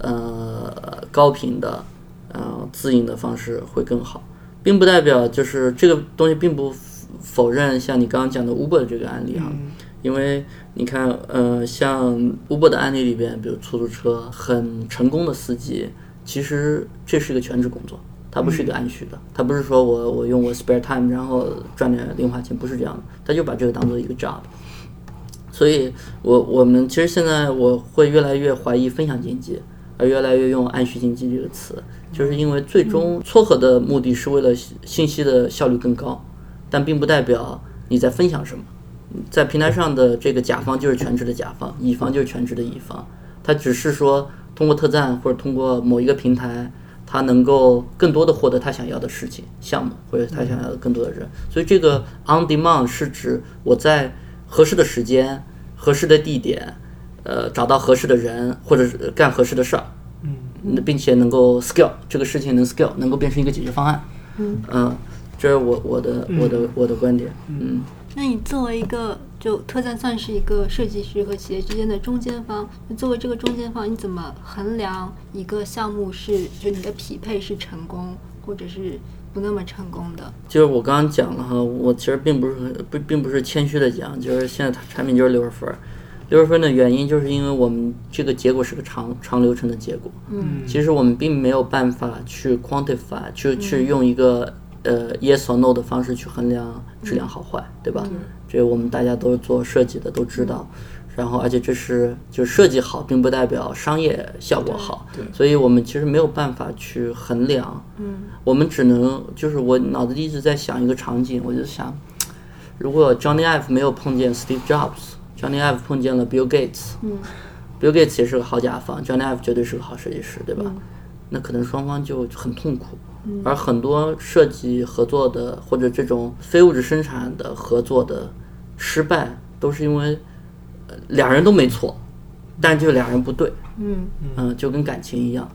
呃，高频的，呃，自营的方式会更好，并不代表就是这个东西并不否认像你刚刚讲的 Uber 这个案例哈，嗯因为你看，呃，像 Uber 的案例里边，比如出租车很成功的司机，其实这是一个全职工作，它不是一个按需的，它不是说我我用我 spare time 然后赚点零花钱，不是这样的，他就把这个当做一个 job。所以我我们其实现在我会越来越怀疑分享经济，而越来越用按需经济这个词，就是因为最终撮合的目的是为了信信息的效率更高，但并不代表你在分享什么。在平台上的这个甲方就是全职的甲方，乙方就是全职的乙方，他只是说通过特赞或者通过某一个平台，他能够更多的获得他想要的事情、项目，或者他想要的更多的人。所以这个 on demand 是指我在合适的时间、合适的地点，呃，找到合适的人，或者是干合适的事儿，嗯并且能够 scale 这个事情能 scale，能够变成一个解决方案。嗯，这是我我的我的我的观点。嗯。那你作为一个就特赞算是一个设计师和企业之间的中间方，就作为这个中间方，你怎么衡量一个项目是就你的匹配是成功，或者是不那么成功的？就是我刚刚讲了哈，我其实并不是很不并不是谦虚的讲，就是现在产品就是六十分儿，六十分的原因就是因为我们这个结果是个长长流程的结果。嗯其实我们并没有办法去 quantify，去去用一个呃 yes or no 的方式去衡量质量好坏，对吧？这我们大家都是做设计的都知道。然后，而且这是就设计好，并不代表商业效果好，对所以我们其实没有办法去衡量。嗯我们只能就是我脑子里一直在想一个场景，我就想，如果 Johnny Ive 没有碰见 Steve Jobs，Johnny Ive 碰见了 Bill Gates，嗯。Bill Gates 也是个好甲方，Johnny Ive 绝对是个好设计师，对吧？那可能双方就很痛苦，而很多设计合作的或者这种非物质生产的合作的失败，都是因为呃俩人都没错，但就俩人不对，嗯。嗯、就跟感情一样。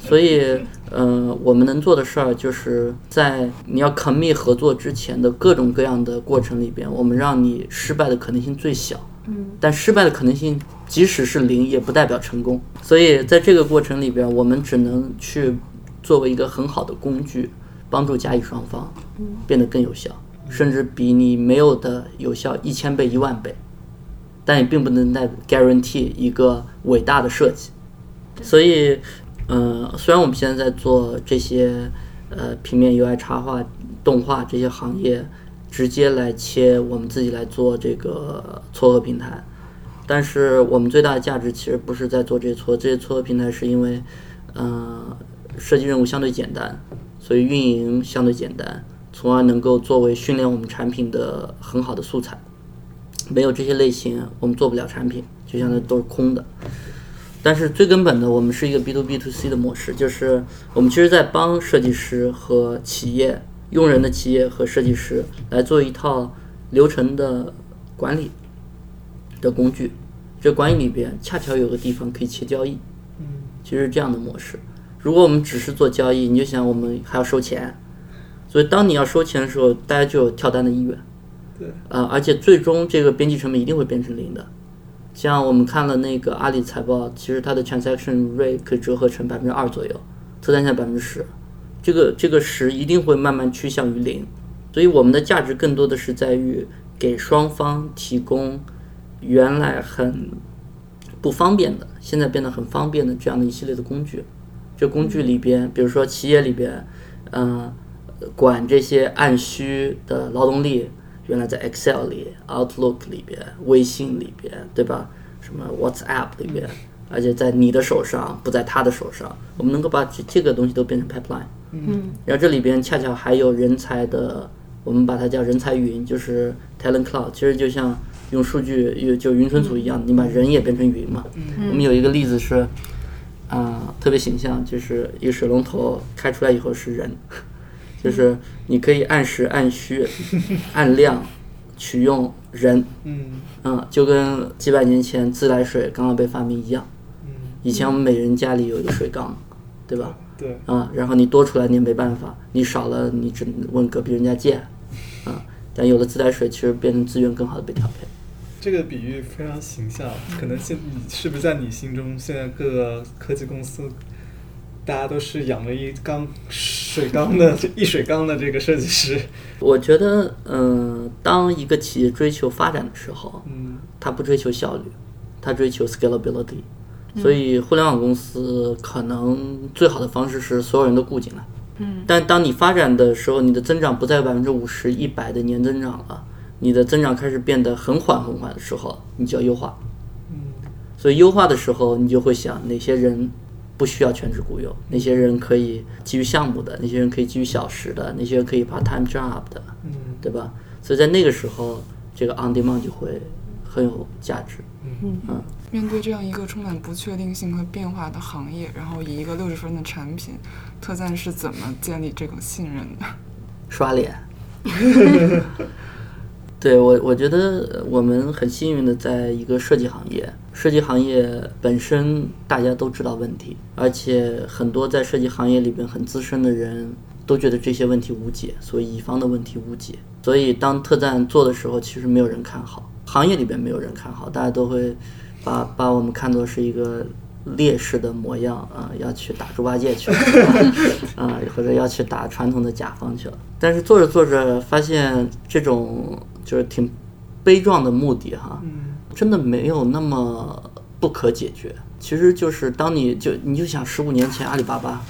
所以，呃，我们能做的事儿就是在你要 commit 合作之前的各种各样的过程里边，我们让你失败的可能性最小。嗯但失败的可能性即使是零，也不代表成功。所以在这个过程里边，我们只能去作为一个很好的工具，帮助甲乙双方变得更有效，甚至比你没有的有效一千倍、一万倍。但也并不能代 guarantee 一个伟大的设计。所以，呃，虽然我们现在在做这些呃平面 UI 插画、动画这些行业，直接来切我们自己来做这个撮合平台，但是我们最大的价值其实不是在做这些撮合，这些撮合平台是因为，呃，设计任务相对简单，所以运营相对简单，从而能够作为训练我们产品的很好的素材。没有这些类型，我们做不了产品，就相当于都是空的。但是最根本的，我们是一个 B to B to C 的模式，就是我们其实在帮设计师和企业、用人的企业和设计师来做一套流程的管理的工具。这管理里边恰巧有个地方可以切交易，其实是这样的模式。如果我们只是做交易，你就想我们还要收钱，所以当你要收钱的时候，大家就有跳单的意愿。对，呃，而且最终这个边际成本一定会变成零的。像我们看了那个阿里财报，其实它的 transaction rate 可以折合成百分之二左右，特单价百分之十，这个这个十一定会慢慢趋向于零。所以我们的价值更多的是在于给双方提供原来很不方便的，现在变得很方便的这样的一系列的工具。这工具里边，比如说企业里边，嗯、管这些按需的劳动力，原来在 Excel 里、Outlook 里边、微信里边，对吧？什么 WhatsApp 里边，而且在你的手上，不在他的手上。我们能够把这这个东西都变成 pipeline。嗯。然后这里边恰巧还有人才的，我们把它叫人才云，就是 talent cloud，其实就像用数据有就云存储一样，你把人也变成云嘛。我们有一个例子是，啊、特别形象，就是一个水龙头开出来以后是人，就是你可以按时按需 按量取用人，嗯。嗯，就跟几百年前自来水刚刚被发明一样。嗯，以前我们每人家里有一个水缸，对吧？对，啊，然后你多出来你也没办法，你少了你只能问隔壁人家借，啊，但有了自来水，其实变成资源更好的被调配。这个比喻非常形象，可能现你是不是在你心中，现在各个科技公司，大家都是养了一缸水缸的一水缸的这个设计师，我觉得，嗯、当一个企业追求发展的时候，嗯他不追求效率，他追求 scalability。所以，互联网公司可能最好的方式是所有人都雇进来。嗯但当你发展的时候，你的增长不在百分之五十、一百的年增长了，你的增长开始变得很缓很缓的时候，你就要优化。嗯所以优化的时候，你就会想哪些人不需要全职雇佣，哪些人可以基于项目的，哪些人可以基于小时的，哪些人可以 part time job 的，嗯对吧？所以在那个时候，这个 on demand 就会很有价值。嗯面对这样一个充满不确定性和变化的行业，然后以一个六十分的产品，特赞是怎么建立这种信任的？刷脸。对我，我觉得我们很幸运的在一个设计行业，设计行业本身大家都知道问题，而且很多在设计行业里边很资深的人都觉得这些问题无解，所以乙方的问题无解。所以当特赞做的时候，其实没有人看好，行业里边没有人看好，大家都会把把我们看作是一个烈士的模样啊、要去打猪八戒去了 啊、或者要去打传统的甲方去了。但是做着做着发现，这种就是挺悲壮的目的哈，嗯真的没有那么不可解决。其实就是当你就你就想十五年前阿里巴巴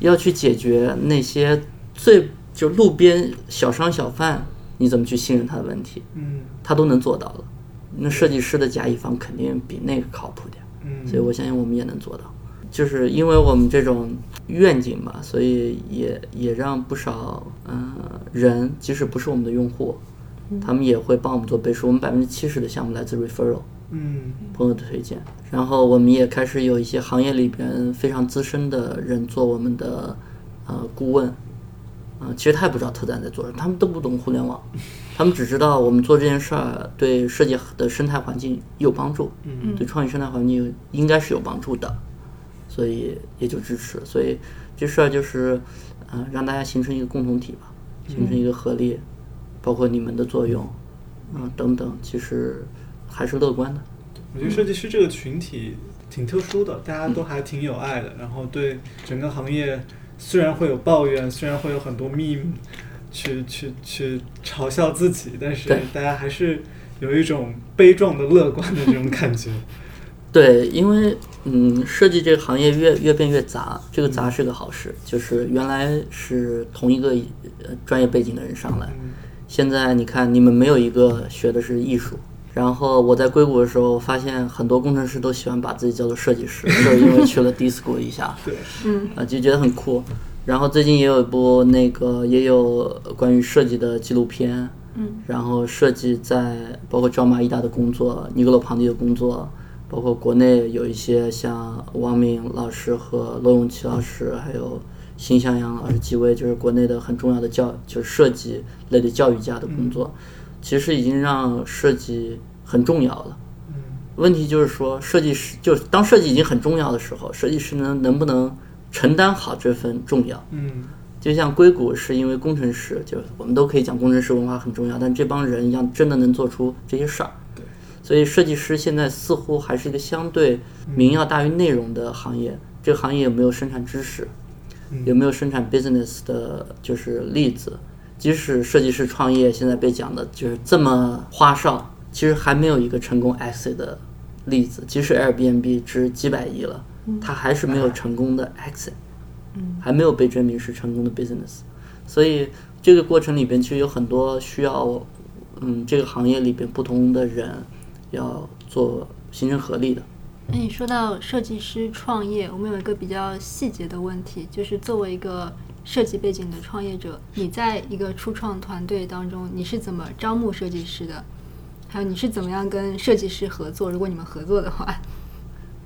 要去解决那些最就路边小商小贩，你怎么去信任他的问题，嗯他都能做到了。那设计师的甲乙方肯定比那个靠谱点。嗯，所以我相信我们也能做到。就是因为我们这种愿景吧，所以也也让不少嗯、呃人，即使不是我们的用户，他们也会帮我们做背书。我们百分之七十的项目来自 referral 嗯朋友的推荐，然后我们也开始有一些行业里边非常资深的人做我们的呃顾问，啊、其实他也不知道特赞在做什么，他们都不懂互联网，他们只知道我们做这件事儿对设计的生态环境有帮助，嗯对创意生态环境应该是有帮助的，所以也就支持。所以这事儿就是，呃，让大家形成一个共同体吧，形成一个合力，包括你们的作用，嗯、等等，其实还是乐观的。我觉得设计师这个群体挺特殊的，大家都还挺有爱的，然后对整个行业虽然会有抱怨，虽然会有很多 meme 去去去嘲笑自己，但是大家还是有一种悲壮的乐观的这种感觉。对，因为嗯，设计这个行业越越变越杂，这个杂是个好事，就是原来是同一个呃专业背景的人上来，嗯现在你看你们没有一个学的是艺术。然后我在硅谷的时候，发现很多工程师都喜欢把自己叫做设计师，就是因为去了 D school 一下，对，嗯啊，就觉得很酷。然后最近也有一部那个也有关于设计的纪录片，嗯，然后设计在包括赵马伊达的工作、尼格罗庞蒂的工作，包括国内有一些像王敏老师和罗永琪老师，还有辛向阳老师几位，就是国内的很重要的教就是设计类的教育家的工作，其实已经让设计很重要了。嗯。问题就是说，设计师就是当设计已经很重要的时候，设计师能能不能承担好这份重要？嗯就像硅谷是因为工程师，就是我们都可以讲工程师文化很重要，但这帮人要真的能做出这些事儿，对，所以设计师现在似乎还是一个相对名要大于内容的行业。这个行业有没有生产知识？有没有生产 business 的就是例子？即使设计师创业现在被讲的就是这么花哨，其实还没有一个成功 exit 的例子。即使 Airbnb 值几百亿了，它还是没有成功的 exit，还没有被证明是成功的 business。所以这个过程里边其实有很多需要，嗯，这个行业里边不同的人要做形成合力的。那你说到设计师创业，我们有一个比较细节的问题，就是作为一个设计背景的创业者，你在一个初创团队当中，你是怎么招募设计师的？还有你是怎么样跟设计师合作？如果你们合作的话，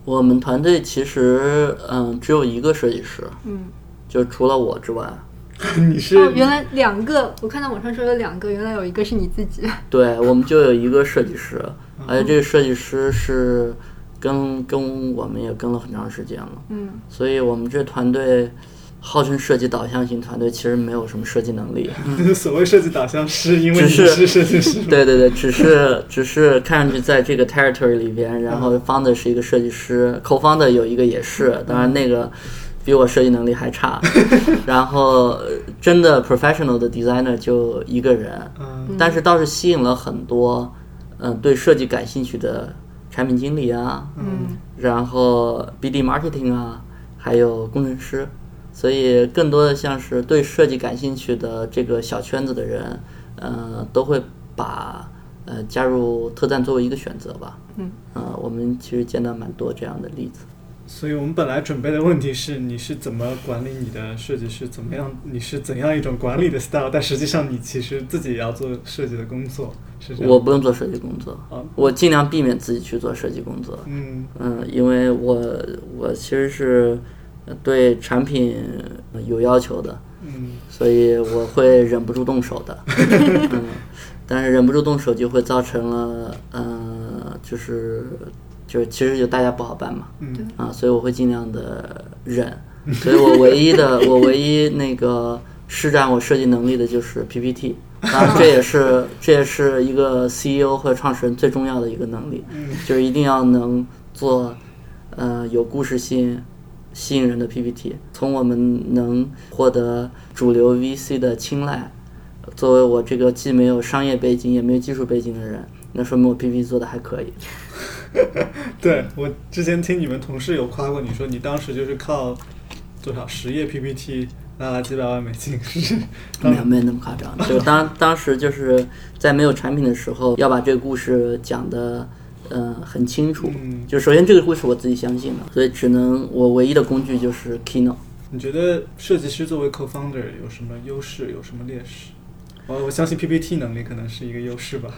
我们团队其实嗯只有一个设计师，嗯，就除了我之外，你是哦，原来两个，我看到网上说有两个，原来有一个是你自己。对我们就有一个设计师，而且这个设计师是跟跟我们也跟了很长时间了，嗯，所以我们这团队号称设计导向型团队，其实没有什么设计能力。所谓设计导向，是因为你只是是设计师。对对对，只是只是看上去在这个 territory 里边，然后 founder 是一个设计师，co-founder 有一个也是，当然那个比我设计能力还差，然后呃真的 professional 的 designer 就一个人，嗯。但是倒是吸引了很多嗯、对设计感兴趣的产品经理啊，嗯。然后 BD marketing 啊，还有工程师，所以更多的像是对设计感兴趣的这个小圈子的人，呃，都会把呃加入特赞作为一个选择吧。嗯，呃，我们其实见到蛮多这样的例子。所以我们本来准备的问题是，你是怎么管理你的设计师？怎么样？你是怎样一种管理的 style？但实际上你其实自己也要做设计的工作，是这样。我不用做设计工作啊，我尽量避免自己去做设计工作。嗯嗯，因为我我其实是呃对产品有要求的，嗯所以我会忍不住动手的。嗯，但是忍不住动手就会造成了，呃，就是就是其实就大家不好办嘛。嗯啊，所以我会尽量的忍。所以我唯一的我唯一那个施展我设计能力的就是 PPT。当然，这也是这也是一个 CEO 或者创始人最重要的一个能力，就是一定要能做呃有故事性、吸引人的 PPT。从我们能获得主流 VC 的青睐，作为我这个既没有商业背景也没有技术背景的人，那说明我 PPT 做的还可以。对我之前听你们同事有夸过你说，你当时就是靠多少十页 PPT 拿了几百万美金，是 没有没有那么夸张，就当当时就是在没有产品的时候，要把这个故事讲的呃很清楚。嗯就首先这个故事我自己相信的，所以只能我唯一的工具就是 Keynote。你觉得设计师作为 co-founder 有什么优势，有什么劣势？我我相信 PPT 能力可能是一个优势吧。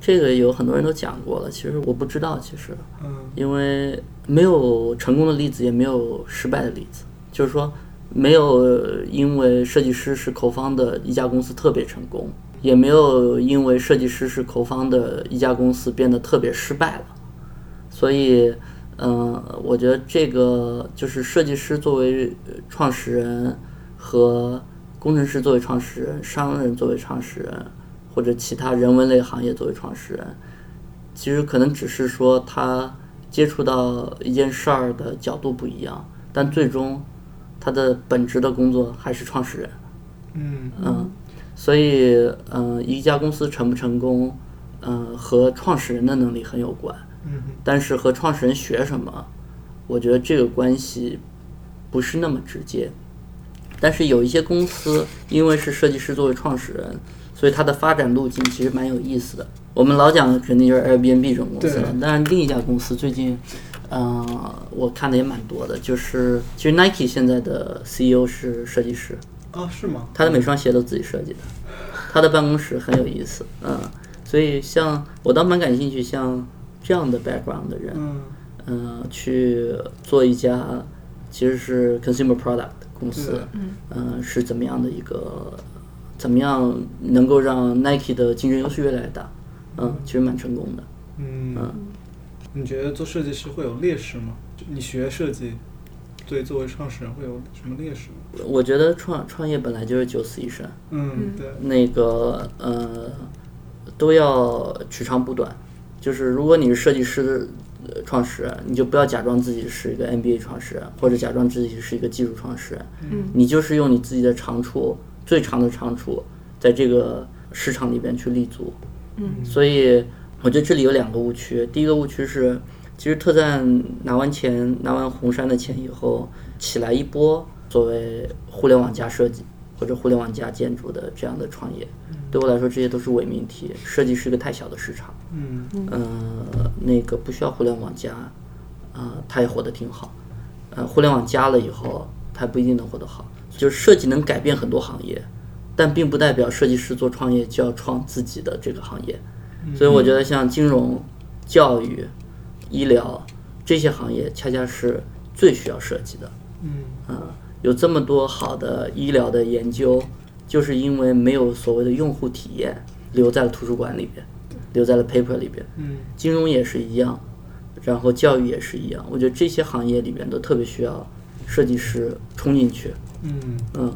这个有很多人都讲过了，其实我不知道，其实嗯因为没有成功的例子，也没有失败的例子。就是说，没有因为设计师是口方的一家公司特别成功，也没有因为设计师是口方的一家公司变得特别失败了。所以，嗯、我觉得这个就是设计师作为呃创始人和工程师作为创始人，商人作为创始人，或者其他人文类行业作为创始人，其实可能只是说他接触到一件事儿的角度不一样，但最终他的本职的工作还是创始人。嗯嗯，所以嗯、呃一家公司成不成功，嗯、和创始人的能力很有关。嗯但是和创始人学什么，我觉得这个关系不是那么直接。但是有一些公司，因为是设计师作为创始人，所以它的发展路径其实蛮有意思的。我们老讲的肯定就是 Airbnb 这种公司了对，但是另一家公司最近，嗯、我看的也蛮多的，就是其实 Nike 现在的 CEO 是设计师，啊是吗？他的每双鞋都自己设计的，他的办公室很有意思，嗯，所以像我倒蛮感兴趣，像这样的 background 的人，嗯嗯，去做一家其实是 consumer product 公司嗯，嗯、是怎么样的一个，怎么样能够让 Nike 的竞争优势越来越大，嗯，其实蛮成功的，嗯，你觉得做设计师会有劣势吗？就你学设计，对作为创始人会有什么劣势吗？我觉得创创业本来就是九死一生，嗯，对，那个呃都要取长补短。就是如果你是设计师呃创始人，你就不要假装自己是一个 NBA 创始人，或者假装自己是一个技术创始人。嗯你就是用你自己的长处，最长的长处，在这个市场里边去立足。嗯所以我觉得这里有两个误区。第一个误区是，其实特赞拿完钱、拿完红杉的钱以后，起来一波所谓互联网加设计或者互联网加建筑的这样的创业，对我来说这些都是伪命题。设计是一个太小的市场，嗯呃，那个不需要互联网加，啊、它也活得挺好。呃，互联网加了以后，它不一定能活得好。就是设计能改变很多行业，但并不代表设计师做创业就要创自己的这个行业。所以我觉得像金融、教育、医疗这些行业，恰恰是最需要设计的。嗯嗯，有这么多好的医疗的研究，就是因为没有所谓的用户体验留在了图书馆里边，留在了 paper 里边。嗯金融也是一样，然后教育也是一样。我觉得这些行业里边都特别需要设计师冲进去。嗯嗯，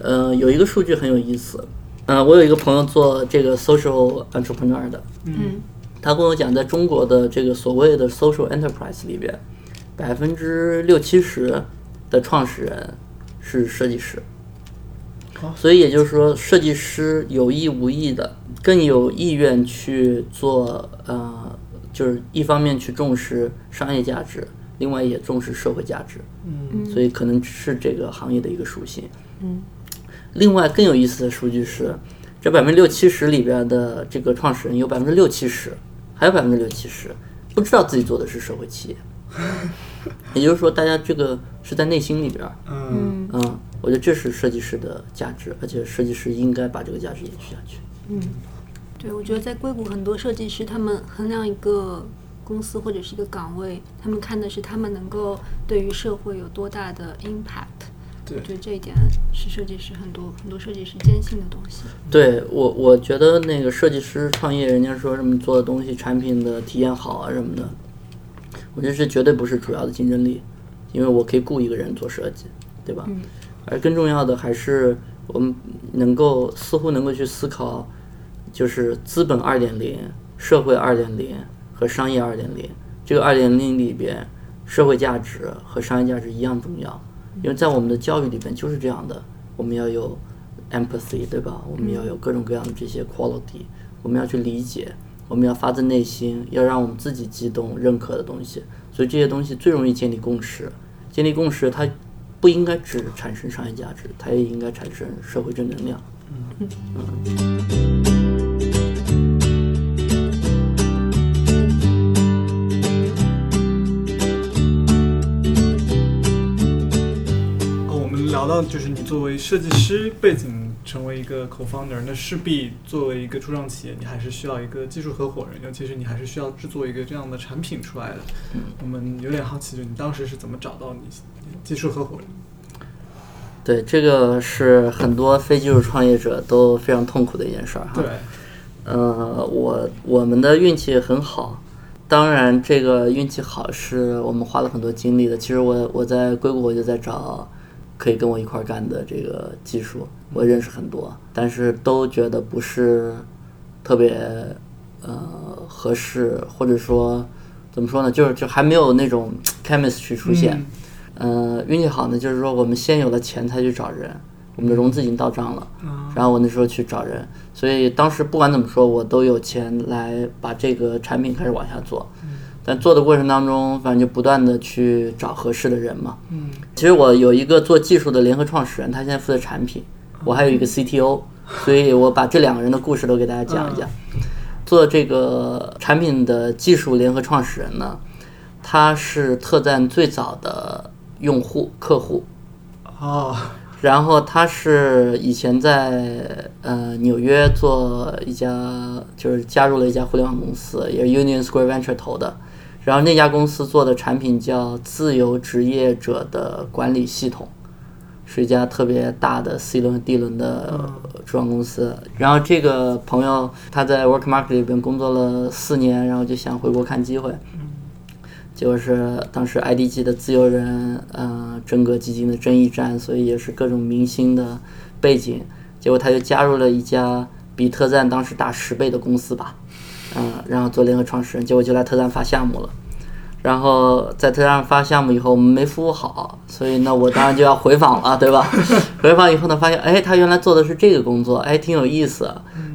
呃，有一个数据很有意思。呃，我有一个朋友做这个 social entrepreneur 的，嗯他跟我讲，在中国的这个所谓的 social enterprise 里边，百分之六七十的创始人是设计师。哦所以也就是说，设计师有意无意的更有意愿去做，呃，就是一方面去重视商业价值，另外也重视社会价值。嗯所以可能是这个行业的一个属性。嗯另外更有意思的数据是，这百分之六七十里边的这个创始人有百分之六七十，还有百分之六七十不知道自己做的是社会企业。也就是说，大家这个是在内心里边儿，嗯嗯嗯，我觉得这是设计师的价值，而且设计师应该把这个价值延续下去。嗯，对，我觉得在硅谷很多设计师，他们衡量一个公司或者是一个岗位，他们看的是他们能够对于社会有多大的 impact。对我觉得这一点是设计师很多很多设计师坚信的东西。对我，我觉得那个设计师创业，人家说什么做的东西、产品的体验好啊什么的，我觉得这绝对不是主要的竞争力，因为我可以雇一个人做设计，对吧？嗯而更重要的还是我们能够似乎能够去思考，就是资本二点零、社会二点零和商业二点零。这个二点零里边，社会价值和商业价值一样重要，因为在我们的教育里边就是这样的，我们要有 empathy，对吧？我们要有各种各样的这些 quality，我们要去理解，我们要发自内心，要让我们自己激动、认可的东西。所以这些东西最容易建立共识，建立共识它不应该只产生商业价值，它也应该产生社会正能量。嗯，我们聊到就是你作为设计师背景成为一个 co-founder，那势必作为一个初创企业，你还是需要一个技术合伙人，尤其是你还是需要制作一个这样的产品出来的。我们有点好奇，就你当时是怎么找到你技术合伙人？对，这个是很多非技术创业者都非常痛苦的一件事儿哈。对，呃，我我们的运气很好，当然这个运气好是我们花了很多精力的。其实我我在硅谷我就在找可以跟我一块儿干的这个技术，我认识很多，但是都觉得不是特别呃合适，或者说怎么说呢，就是就还没有那种 chemistry 出现。呃，运气好呢，就是说我们先有了钱才去找人，我们的融资已经到账了，然后我那时候去找人，所以当时不管怎么说，我都有钱来把这个产品开始往下做。但做的过程当中，反正就不断的去找合适的人嘛。嗯，其实我有一个做技术的联合创始人，他现在负责产品，我还有一个 CTO，所以我把这两个人的故事都给大家讲一讲。做这个产品的技术联合创始人呢，他是特赞最早的用户客户，哦，然后他是以前在呃纽约做一家，就是加入了一家互联网公司，也是 Union Square Venture 投的。然后那家公司做的产品叫自由职业者的管理系统，是一家特别大的 C 轮、D 轮的初创公司。然后这个朋友他在 Work Market 里边工作了四年，然后就想回国看机会。结果是当时 IDG 的自由人，呃，真格基金的争议战，所以也是各种明星的背景。结果他就加入了一家比特赞当时大十倍的公司吧，嗯、然后做联合创始人，结果就来特赞发项目了。然后在特赞发项目以后，我们没服务好，所以呢，我当然就要回访了，对吧？回访以后呢，发现哎，他原来做的是这个工作，哎，挺有意思，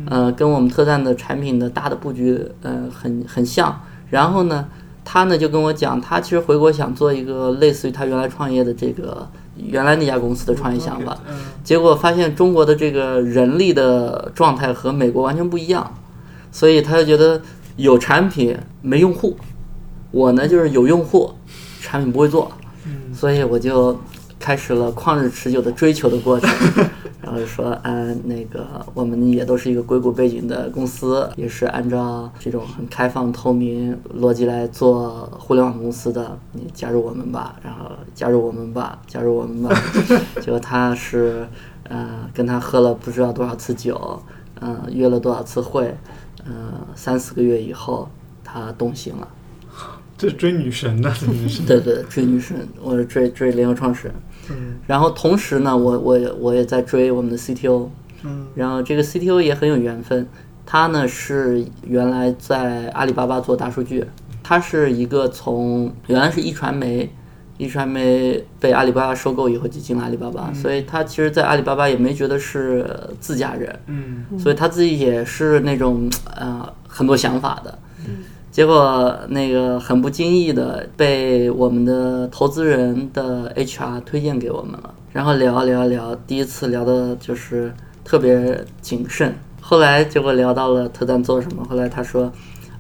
呃，跟我们特赞的产品的大的布局，呃，很很像。然后呢，他呢就跟我讲，他其实回国想做一个类似于他原来创业的这个原来那家公司的创业想法，嗯结果发现中国的这个人力的状态和美国完全不一样，所以他就觉得有产品没用户，我呢就是有用户，产品不会做，所以我就开始了旷日持久的追求的过程。然后就说，嗯，那个我们也都是一个硅谷背景的公司，也是按照这种很开放透明逻辑来做互联网公司的，你加入我们吧，然后加入我们吧，加入我们吧。结果他是，呃，跟他喝了不知道多少次酒，嗯、约了多少次会，嗯、三四个月以后他动心了。这追女神呢。对对，追女神，我是追追联合创始人。嗯然后同时呢，我我也我也在追我们的 CTO，嗯然后这个 CTO 也很有缘分，他呢是原来在阿里巴巴做大数据，他是一个从原来是一传媒，一直还没被阿里巴巴收购以后就进了阿里巴巴，所以他其实，在阿里巴巴也没觉得是自家人，嗯。所以他自己也是那种呃很多想法的。结果那个很不经意的被我们的投资人的 HR 推荐给我们了，然后聊聊聊，第一次聊的就是特别谨慎，后来结果聊到了特赞做什么，后来他说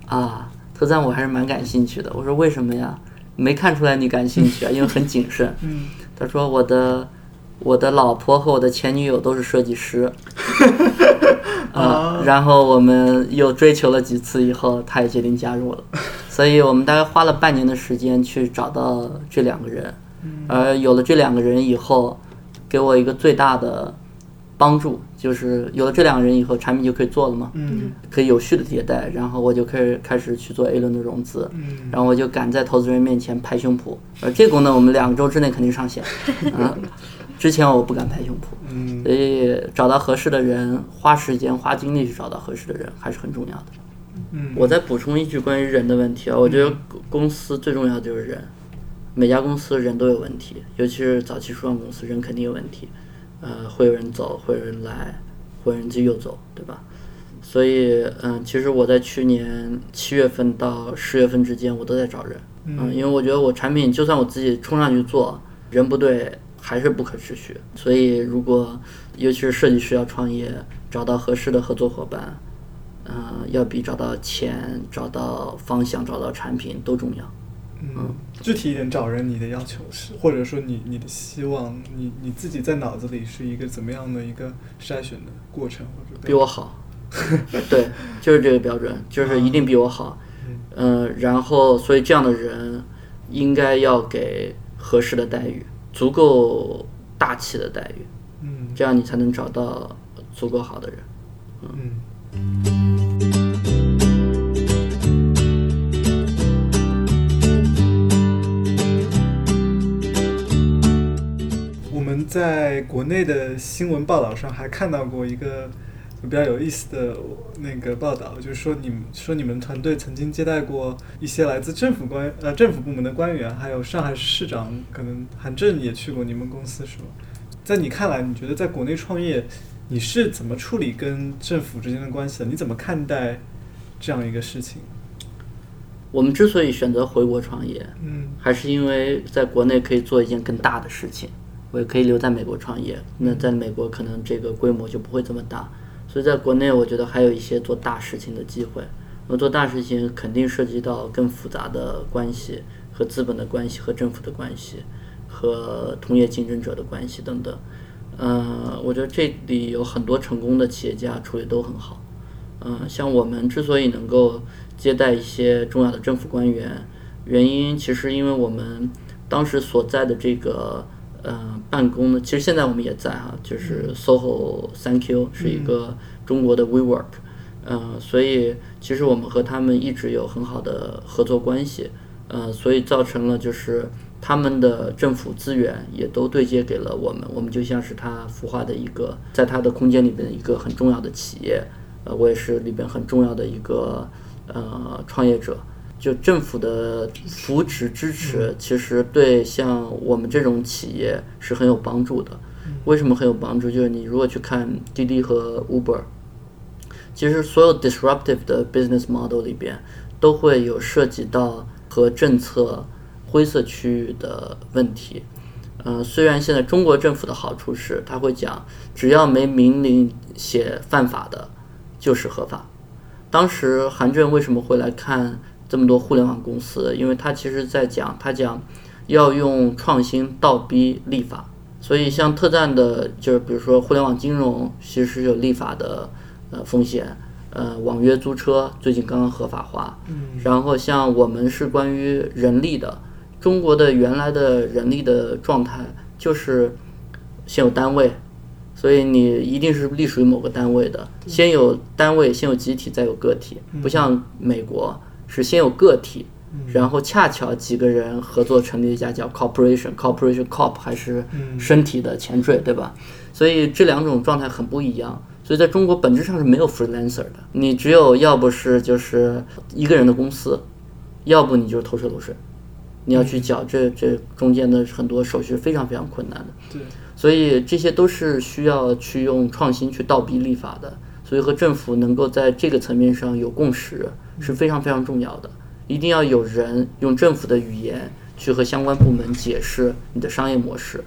啊，特赞我还是蛮感兴趣的，我说为什么呀？没看出来你感兴趣啊，因为很谨慎。嗯，他说我的我的老婆和我的前女友都是设计师，啊、然后我们又追求了几次以后，他也决定加入了，所以我们大概花了半年的时间去找到这两个人，而有了这两个人以后，给我一个最大的帮助就是有了这两个人以后，产品就可以做了嘛，嗯。可以有序的迭代，然后我就开始开始去做 A 轮的融资，然后我就敢在投资人面前拍胸脯，而这个功能我们两周之内肯定上线，啊，之前我不敢拍胸脯，嗯。所以找到合适的人，花时间花精力去找到合适的人还是很重要的。嗯。我再补充一句关于人的问题啊，我觉得公司最重要的就是人，每家公司人都有问题，尤其是早期初创公司，人肯定有问题，呃，会有人走，会有人来，会有人继续又走，对吧？所以，嗯、其实我在去年七月份到十月份之间，我都在找人，嗯、因为我觉得我产品就算我自己冲上去做，人不对还是不可持续。所以，如果尤其是设计师要创业，找到合适的合作伙伴，呃，要比找到钱、找到方向、找到产品都重要。嗯，具体一点，找人你的要求是，或者说你你的希望，你你自己在脑子里是一个怎么样的一个筛选的过程，或者比我好，对，就是这个标准，就是一定比我好。嗯、然后所以这样的人应该要给合适的待遇，足够大气的待遇，嗯这样你才能找到足够好的人。嗯。我在国内的新闻报道上还看到过一个比较有意思的那个报道，就是说你们说你们团队曾经接待过一些来自政府官呃政府部门的官员，还有上海市市长，可能韩正也去过你们公司是吗？在你看来，你觉得在国内创业，你是怎么处理跟政府之间的关系的？你怎么看待这样一个事情？我们之所以选择回国创业，嗯还是因为在国内可以做一件更大的事情，我也可以留在美国创业。那在美国可能这个规模就不会这么大，所以在国内我觉得还有一些做大事情的机会。那做大事情肯定涉及到更复杂的关系和资本的关系和政府的关系和同业竞争者的关系等等。呃，我觉得这里有很多成功的企业家处理都很好。嗯、像我们之所以能够接待一些重要的政府官员，原因其实因为我们当时所在的这个呃办公呢，其实现在我们也在哈，就是 SOHO Thank You 是一个中国的 WeWork，呃，所以其实我们和他们一直有很好的合作关系，呃，所以造成了就是他们的政府资源也都对接给了我们，我们就像是他孵化的一个，在他的空间里边一个很重要的企业，呃，我也是里边很重要的一个呃创业者。就政府的扶持支持，其实对像我们这种企业是很有帮助的。为什么很有帮助？就是你如果去看滴滴和 Uber，其实所有 disruptive 的 business model 里边都会有涉及到和政策灰色区域的问题。呃，虽然现在中国政府的好处是，他会讲只要没明令写犯法的，就是合法。当时韩正为什么会来看这么多互联网公司？因为他其实在讲，他讲要用创新倒逼立法。所以像特赞的，就是比如说互联网金融，其实是有立法的呃风险。呃，网约租车最近刚刚合法化。嗯然后像我们是关于人力的，中国的原来的人力的状态就是先有单位，所以你一定是隶属于某个单位的，先有单位，先有集体，再有个体，不像美国是先有个体，然后恰巧几个人合作成立一家叫 corporation，corporation corp 还是身体的前缀，对吧？所以这两种状态很不一样。所以在中国本质上是没有 freelancer 的，你只有要不是就是一个人的公司，要不你就是偷税漏税，你要去缴这这中间的很多手续非常非常困难的。对，所以这些都是需要去用创新去倒逼立法的。所以和政府能够在这个层面上有共识是非常非常重要的。一定要有人用政府的语言去和相关部门解释你的商业模式。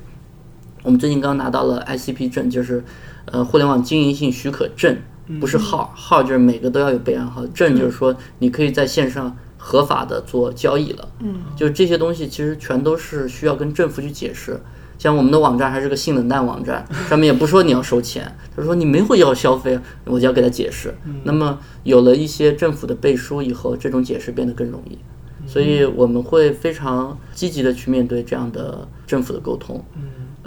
我们最近刚拿到了 ICP 证，就是呃互联网经营性许可证，不是号，号就是每个都要有备案号，证就是说你可以在线上合法的做交易了。嗯，就这些东西其实全都是需要跟政府去解释。像我们的网站还是个性冷淡网站，上面也不说你要收钱，他说你没有要消费，我就要给他解释。那么有了一些政府的背书以后，这种解释变得更容易。所以我们会非常积极的去面对这样的政府的沟通。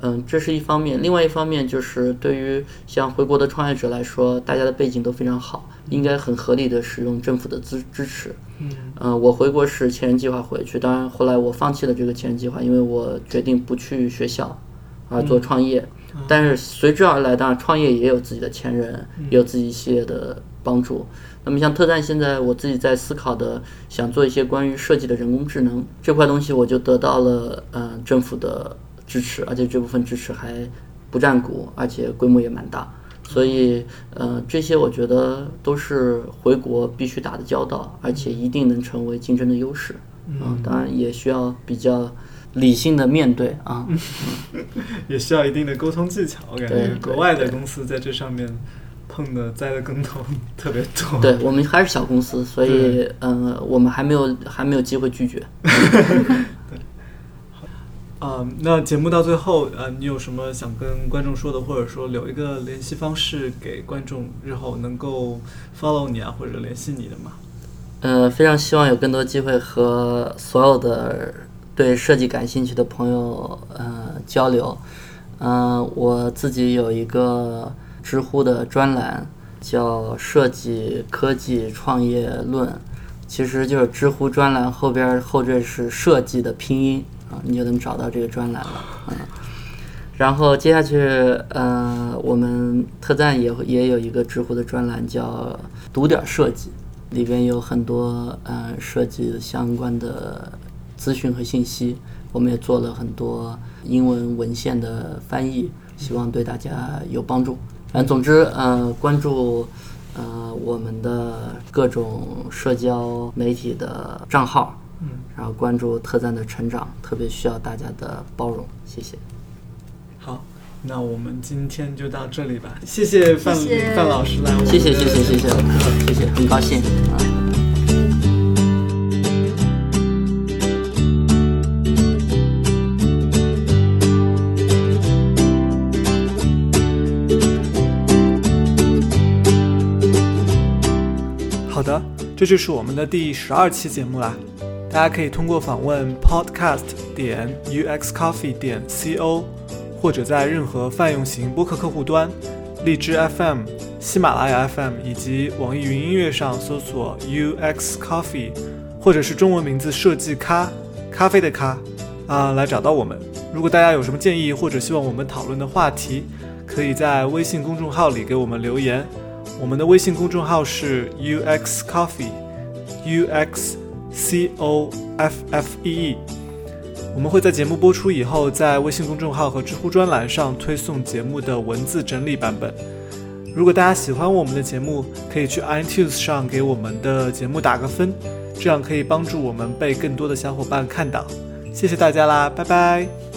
嗯，这是一方面，另外一方面就是对于像回国的创业者来说，大家的背景都非常好，应该很合理的使用政府的支支持。嗯，呃，我回国是前人计划回去，当然后来我放弃了这个前人计划，因为我决定不去学校，而做创业。但是随之而来，当然创业也有自己的前人，也有自己一系列的帮助。那么像特赞现在我自己在思考的，想做一些关于设计的人工智能这块东西，我就得到了呃政府的支持，而且这部分支持还不占股，而且规模也蛮大。所以，呃，这些我觉得都是回国必须打的交道，而且一定能成为竞争的优势。嗯，当然也需要比较理性的面对啊。也需要一定的沟通技巧。我感觉国外的公司在这上面碰的栽的跟头 特别多。对我们还是小公司，所以呃，我们还没有还没有机会拒绝。啊、那节目到最后，呃，你有什么想跟观众说的，或者说留一个联系方式给观众，日后能够 follow 你啊，或者联系你的吗？呃，非常希望有更多机会和所有的对设计感兴趣的朋友呃交流。嗯、我自己有一个知乎的专栏，叫“设计科技创业论”，其实就是知乎专栏后边后缀是“设计”的拼音你就能找到这个专栏了。嗯，然后接下去，呃，我们特赞也会也有一个知乎的专栏叫“读点设计”，里边有很多呃设计相关的资讯和信息。我们也做了很多英文文献的翻译，希望对大家有帮助。反正总之，呃，关注呃我们的各种社交媒体的账号，然后关注特赞的成长，特别需要大家的包容，谢谢。好，那我们今天就到这里吧。谢谢范谢谢范老师来我谢谢谢谢谢谢谢谢，很高兴啊。好的，这就是我们的第十二期节目啦。大家可以通过访问 podcast 点 uxcoffee 点 co，或者在任何泛用型播客客户端、荔枝 FM、喜马拉雅 FM 以及网易云音乐上搜索 UX Coffee，或者是中文名字设计咖咖啡的咖啊、来找到我们。如果大家有什么建议或者希望我们讨论的话题，可以在微信公众号里给我们留言。我们的微信公众号是 UX Coffee，U X C O F F E E。我们会在节目播出以后，在微信公众号和知乎专栏上推送节目的文字整理版本。如果大家喜欢我们的节目，可以去 iTunes 上给我们的节目打个分，这样可以帮助我们被更多的小伙伴看到。谢谢大家啦，拜拜。